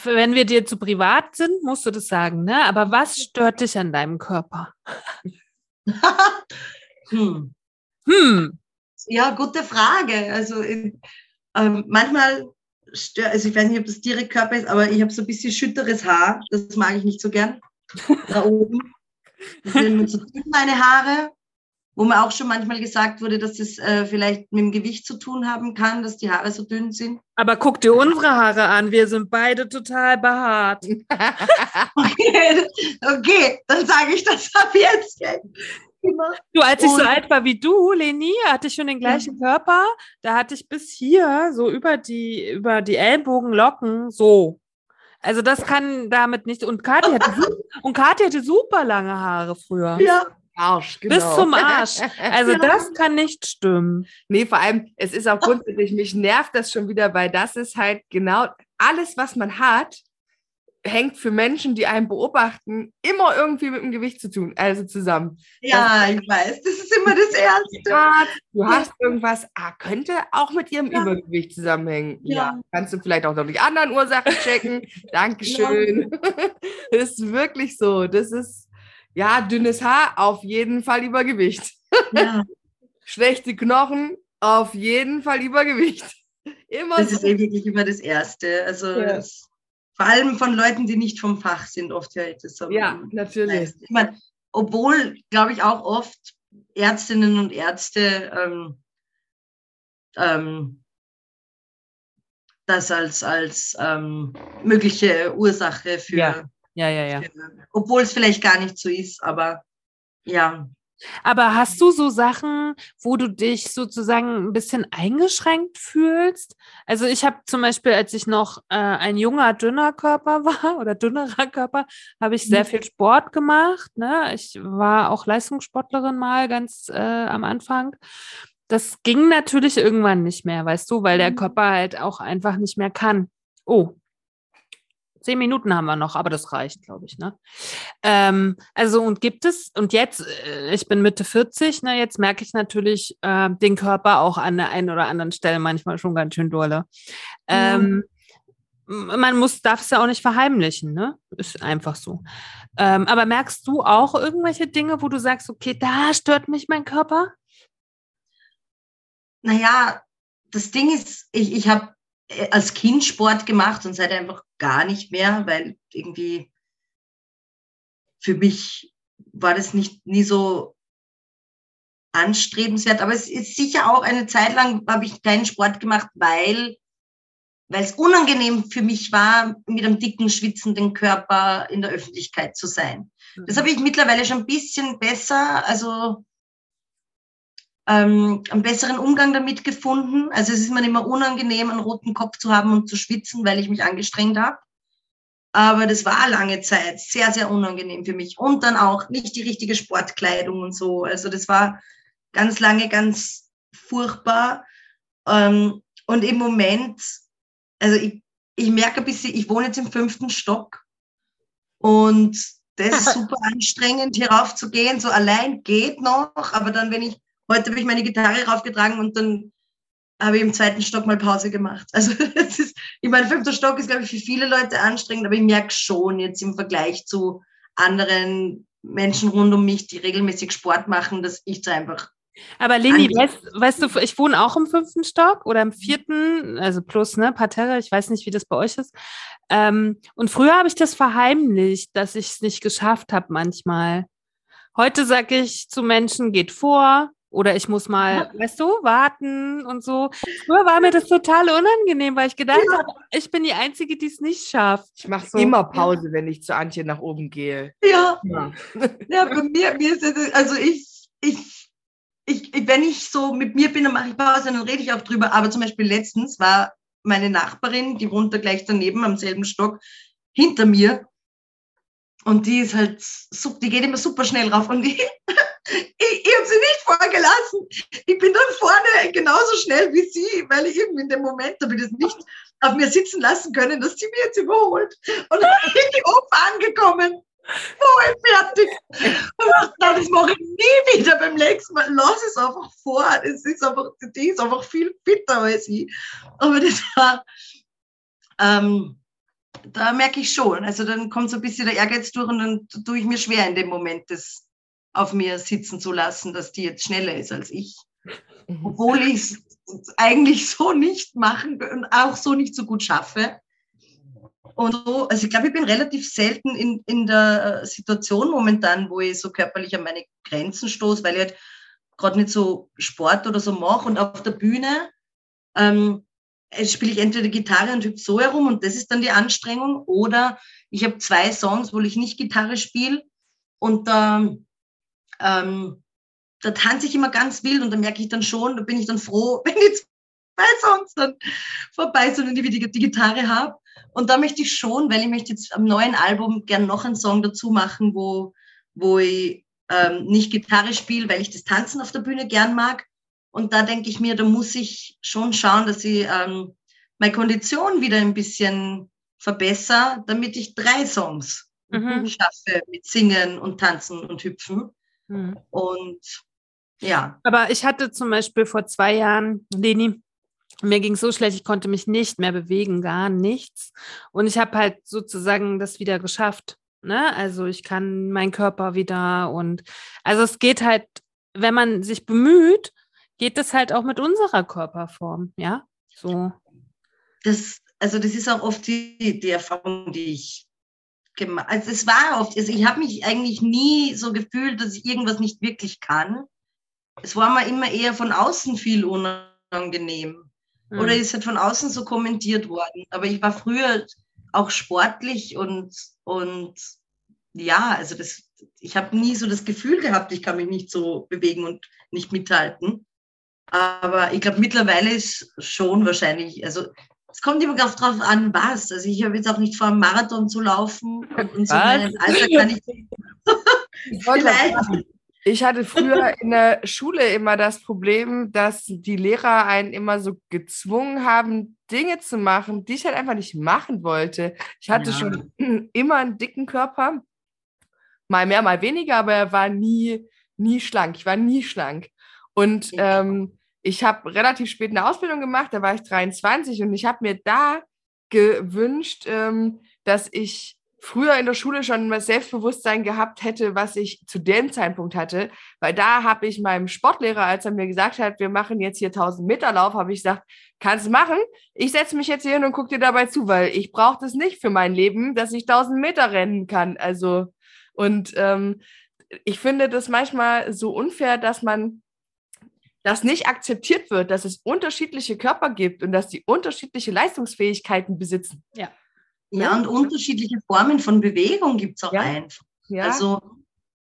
wenn wir dir zu privat sind, musst du das sagen, ne? Aber was stört dich an deinem Körper? hm. Hm. Ja, gute Frage. Also ähm, manchmal stört, also ich weiß nicht, ob das direkt Körper ist, aber ich habe so ein bisschen schütteres Haar. Das mag ich nicht so gern. Da oben. Das sind so meine Haare wo mir auch schon manchmal gesagt wurde, dass es äh, vielleicht mit dem Gewicht zu tun haben kann, dass die Haare so dünn sind. Aber guck dir unsere Haare an, wir sind beide total behaart. okay, okay, dann sage ich das ab jetzt. Du, als ich so alt war wie du, Leni, hatte ich schon den gleichen ja. Körper. Da hatte ich bis hier, so über die, über die Ellbogen Locken, so. Also das kann damit nicht. Und Kathi hatte, und Kathi hatte super lange Haare früher. Ja. Arsch, genau. Bis zum Arsch. Also ja. das kann nicht stimmen. Nee, vor allem, es ist auch grundsätzlich, mich nervt das schon wieder, weil das ist halt genau alles, was man hat, hängt für Menschen, die einen beobachten, immer irgendwie mit dem Gewicht zu tun, also zusammen. Ja, das, ich weiß, das ist immer das Erste. Du hast irgendwas, ah, könnte auch mit ihrem ja. Übergewicht zusammenhängen. Ja. ja. Kannst du vielleicht auch noch die anderen Ursachen checken. Dankeschön. Ja. das ist wirklich so. Das ist ja, dünnes Haar, auf jeden Fall Übergewicht. Ja. Schlechte Knochen, auf jeden Fall Übergewicht. Immer das so. ist eh wirklich immer das Erste. Also ja. das, vor allem von Leuten, die nicht vom Fach sind, oft ja das Ja, natürlich. Ich meine, obwohl, glaube ich, auch oft Ärztinnen und Ärzte ähm, ähm, das als, als ähm, mögliche Ursache für ja. Ja, ja, ja. Obwohl es vielleicht gar nicht so ist, aber ja. Aber hast du so Sachen, wo du dich sozusagen ein bisschen eingeschränkt fühlst? Also ich habe zum Beispiel, als ich noch äh, ein junger, dünner Körper war oder dünnerer Körper, habe ich sehr mhm. viel Sport gemacht. Ne? Ich war auch Leistungssportlerin mal ganz äh, am Anfang. Das ging natürlich irgendwann nicht mehr, weißt du, weil der mhm. Körper halt auch einfach nicht mehr kann. Oh, Zehn Minuten haben wir noch, aber das reicht, glaube ich. Ne? Ähm, also und gibt es, und jetzt, äh, ich bin Mitte 40, ne, jetzt merke ich natürlich äh, den Körper auch an der einen oder anderen Stelle manchmal schon ganz schön dolle. Ähm, ja. Man muss, darf es ja auch nicht verheimlichen, ne? Ist einfach so. Ähm, aber merkst du auch irgendwelche Dinge, wo du sagst, okay, da stört mich mein Körper? Naja, das Ding ist, ich, ich habe als Kind Sport gemacht und seit einfach gar nicht mehr, weil irgendwie für mich war das nicht nie so anstrebenswert. Aber es ist sicher auch eine Zeit lang habe ich keinen Sport gemacht, weil weil es unangenehm für mich war, mit einem dicken, schwitzenden Körper in der Öffentlichkeit zu sein. Das mhm. habe ich mittlerweile schon ein bisschen besser. Also ähm, einen besseren Umgang damit gefunden. Also es ist mir immer unangenehm, einen roten Kopf zu haben und zu schwitzen, weil ich mich angestrengt habe. Aber das war lange Zeit sehr, sehr unangenehm für mich. Und dann auch nicht die richtige Sportkleidung und so. Also das war ganz lange ganz furchtbar. Ähm, und im Moment, also ich, ich merke ein bisschen, ich wohne jetzt im fünften Stock und das ist super anstrengend, hier rauf zu gehen. So allein geht noch, aber dann, wenn ich, heute habe ich meine Gitarre raufgetragen und dann habe ich im zweiten Stock mal Pause gemacht. Also das ist, ich meine, fünfter Stock ist, glaube ich, für viele Leute anstrengend, aber ich merke schon jetzt im Vergleich zu anderen Menschen rund um mich, die regelmäßig Sport machen, dass ich da einfach. Aber Leni, weißt, weißt, du, ich wohne auch im fünften Stock oder im vierten, also plus, ne, Parterre, ich weiß nicht, wie das bei euch ist. Ähm, und früher habe ich das verheimlicht, dass ich es nicht geschafft habe manchmal. Heute sage ich zu Menschen, geht vor, oder ich muss mal, ja. weißt du, warten und so. Früher war mir das total unangenehm, weil ich gedacht ja. habe, ich bin die Einzige, die es nicht schafft. Ich mache so. immer Pause, wenn ich zu Antje nach oben gehe. Ja. Ja, ja bei mir, mir ist es, also ich, ich, ich, wenn ich so mit mir bin, dann mache ich Pause, dann rede ich auch drüber. Aber zum Beispiel letztens war meine Nachbarin, die wohnt da gleich daneben am selben Stock, hinter mir. Und die ist halt, die geht immer super schnell rauf. Und ich, ich, ich habe sie nicht vorgelassen. Ich bin dann vorne genauso schnell wie sie, weil ich irgendwie in dem Moment habe ich das nicht auf mir sitzen lassen können, dass sie mir jetzt überholt. Und dann bin ich oben angekommen. Voll fertig. Und dachte, das mache ich nie wieder beim nächsten Mal. Lass es einfach vor. Das ist einfach, die ist einfach viel fitter als ich. Aber das war, ähm, da merke ich schon. Also dann kommt so ein bisschen der Ehrgeiz durch und dann tue ich mir schwer in dem Moment, das auf mir sitzen zu lassen, dass die jetzt schneller ist als ich. Mhm. Obwohl ich es eigentlich so nicht machen und auch so nicht so gut schaffe. Und so, also ich glaube, ich bin relativ selten in, in der Situation momentan, wo ich so körperlich an meine Grenzen stoße, weil ich halt gerade nicht so Sport oder so mache. Und auf der Bühne ähm, spiele ich entweder Gitarre und hüpfe so herum und das ist dann die Anstrengung. Oder ich habe zwei Songs, wo ich nicht Gitarre spiele und da ähm, ähm, da tanze ich immer ganz wild und da merke ich dann schon, da bin ich dann froh, wenn die zwei Songs dann vorbei sind und ich wieder die Gitarre habe. Und da möchte ich schon, weil ich möchte jetzt am neuen Album gern noch einen Song dazu machen, wo, wo ich ähm, nicht Gitarre spiele, weil ich das Tanzen auf der Bühne gern mag. Und da denke ich mir, da muss ich schon schauen, dass ich ähm, meine Kondition wieder ein bisschen verbessere, damit ich drei Songs mhm. schaffe mit Singen und Tanzen und Hüpfen. Mhm. Und ja. Aber ich hatte zum Beispiel vor zwei Jahren, Leni, mir ging so schlecht, ich konnte mich nicht mehr bewegen, gar nichts. Und ich habe halt sozusagen das wieder geschafft. Ne? Also ich kann meinen Körper wieder und also es geht halt, wenn man sich bemüht, geht es halt auch mit unserer Körperform, ja? So. Das, also das ist auch oft die, die Erfahrung, die ich gemacht. Also es war oft, also ich habe mich eigentlich nie so gefühlt, dass ich irgendwas nicht wirklich kann. Es war mir immer eher von außen viel unangenehm. Mhm. Oder ist halt von außen so kommentiert worden. Aber ich war früher auch sportlich und, und ja, also das, ich habe nie so das Gefühl gehabt, ich kann mich nicht so bewegen und nicht mithalten. Aber ich glaube, mittlerweile ist schon wahrscheinlich, also es kommt immer drauf an, was. Also ich habe jetzt auch nicht vor, einen Marathon zu laufen und, so Alter kann ich. ich, ich hatte früher in der Schule immer das Problem, dass die Lehrer einen immer so gezwungen haben, Dinge zu machen, die ich halt einfach nicht machen wollte. Ich hatte ja. schon immer einen dicken Körper, mal mehr, mal weniger, aber er war nie, nie schlank. Ich war nie schlank. Und ähm, ich habe relativ spät eine Ausbildung gemacht, da war ich 23 und ich habe mir da gewünscht, ähm, dass ich früher in der Schule schon mal Selbstbewusstsein gehabt hätte, was ich zu dem Zeitpunkt hatte, weil da habe ich meinem Sportlehrer, als er mir gesagt hat, wir machen jetzt hier 1000 Meter Lauf, habe ich gesagt, kannst du machen. Ich setze mich jetzt hier hin und gucke dir dabei zu, weil ich brauche das nicht für mein Leben, dass ich 1000 Meter rennen kann. Also und ähm, ich finde das manchmal so unfair, dass man dass nicht akzeptiert wird, dass es unterschiedliche Körper gibt und dass die unterschiedliche Leistungsfähigkeiten besitzen. Ja. Ja, und unterschiedliche Formen von Bewegung gibt es auch ja. einfach. Ja. Also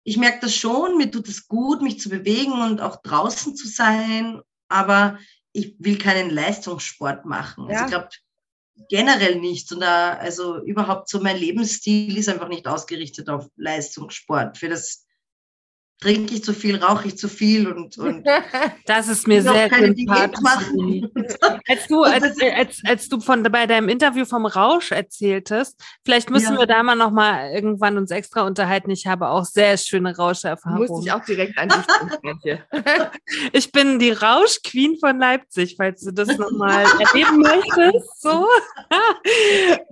ich merke das schon, mir tut es gut, mich zu bewegen und auch draußen zu sein, aber ich will keinen Leistungssport machen. Also Ja. ich glaube generell nicht. Und da, also überhaupt so mein Lebensstil ist einfach nicht ausgerichtet auf Leistungssport. Für das trinke ich zu viel, rauche ich zu viel und, und Das ist mir sehr sympathisch. Als du, als, als, als du von bei deinem Interview vom Rausch erzähltest, vielleicht müssen Ja. wir da mal noch mal irgendwann uns extra unterhalten. Ich habe auch sehr schöne Rauscherfahrungen. ich auch direkt an dich. Ich bin die Rausch-Queen von Leipzig, falls du das nochmal erleben möchtest. So.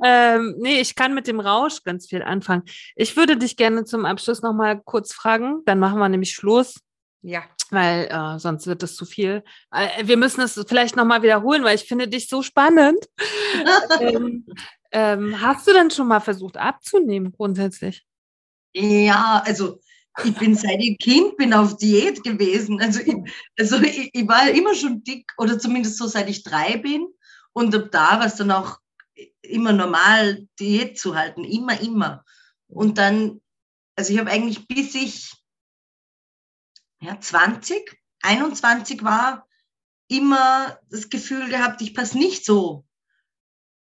ähm, nee, ich kann mit dem Rausch ganz viel anfangen. Ich würde dich gerne zum Abschluss nochmal kurz fragen. Dann machen wir nämlich Schluss, Ja. weil äh, sonst wird es zu viel. Äh, wir müssen es vielleicht nochmal wiederholen, weil ich finde dich so spannend. ähm, ähm, hast du denn schon mal versucht abzunehmen grundsätzlich? Ja, also ich bin seit ich Kind bin auf Diät gewesen. Also ich, also ich, ich war immer schon dick oder zumindest so seit ich drei bin. Und ab da war es dann auch immer normal, Diät zu halten. Immer, immer. Und dann, also ich habe eigentlich bis ich ja, 20, 21 war, immer das Gefühl gehabt, ich passe nicht so.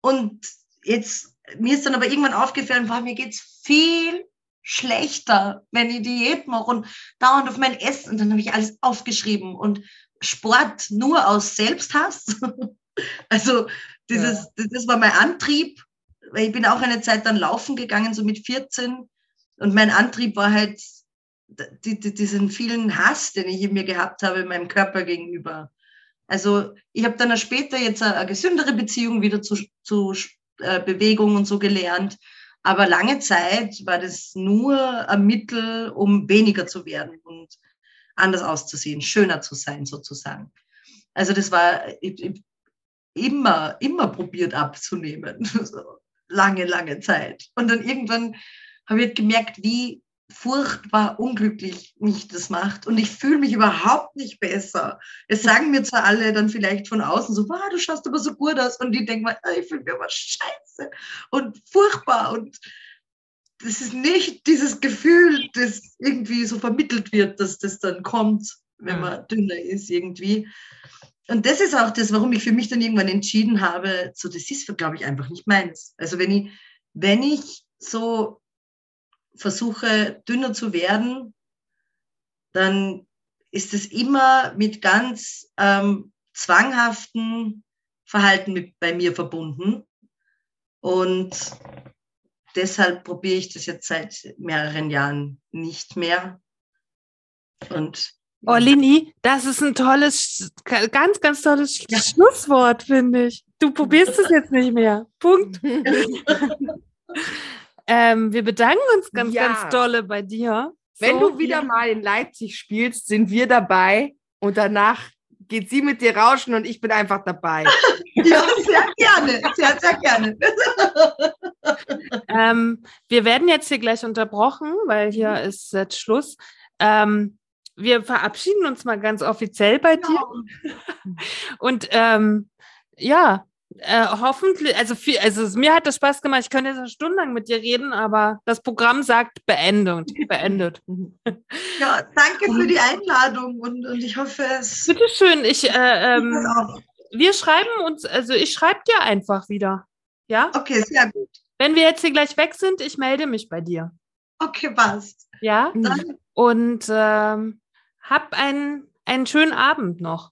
Und jetzt, mir ist dann aber irgendwann aufgefallen, boah, mir geht's viel schlechter, wenn ich Diät mache und dauernd auf mein Essen. Und dann habe ich alles aufgeschrieben und Sport nur aus Selbsthass. also dieses, das war mein Antrieb, ich bin auch eine Zeit dann laufen gegangen, so mit 14. Und mein Antrieb war halt die, die, diesen vielen Hass, den ich in mir gehabt habe, meinem Körper gegenüber. Also ich habe dann später jetzt eine, gesündere Beziehung wieder zu, zu äh, Bewegung und so gelernt. Aber lange Zeit war das nur ein Mittel, um weniger zu werden und anders auszusehen, schöner zu sein sozusagen. Also das war ich, ich, immer, immer probiert abzunehmen. Lange, lange Zeit. Und dann irgendwann habe ich gemerkt, wie furchtbar unglücklich mich das macht. Und ich fühle mich überhaupt nicht besser. Es sagen mir zwar alle dann vielleicht von außen so, wow, du schaust aber so gut aus. Und ich denke mal, ich fühle mich aber scheiße und furchtbar. Und das ist nicht dieses Gefühl, das irgendwie so vermittelt wird, dass das dann kommt, wenn man dünner ist irgendwie. Und das ist auch das, warum ich für mich dann irgendwann entschieden habe, so das ist, glaube ich, einfach nicht meins. Also wenn ich, wenn ich so versuche, dünner zu werden, dann ist es immer mit ganz ähm, zwanghaften Verhalten mit, bei mir verbunden. Und deshalb probiere ich das jetzt seit mehreren Jahren nicht mehr. Und Oh, Lini, das ist ein tolles, ganz, ganz tolles Ja. Schlusswort, finde ich. Du probierst es jetzt nicht mehr. Punkt. Ähm, wir bedanken uns ganz, Ja. ganz dolle bei dir. Wenn So, du wieder mal in Leipzig spielst, sind wir dabei und danach geht sie mit dir rauschen und ich bin einfach dabei. ja, sehr gerne, sehr, sehr gerne. Ähm, wir werden jetzt hier gleich unterbrochen, weil hier Mhm. ist jetzt Schluss. Ähm, wir verabschieden uns mal ganz offiziell bei dir. Und ähm, ja, äh, hoffentlich, also, viel, also mir hat das Spaß gemacht. Ich könnte jetzt eine Stunde lang mit dir reden, aber das Programm sagt beendet. beendet. Ja, danke für die Einladung und, und ich hoffe, es Bitteschön, ich, äh, ähm, wir schreiben uns, also ich schreibe dir einfach wieder. Ja? Okay, sehr gut. Wenn wir jetzt hier gleich weg sind, ich melde mich bei dir. Okay, passt. Ja? Dann, Und ähm, hab einen, einen schönen Abend noch.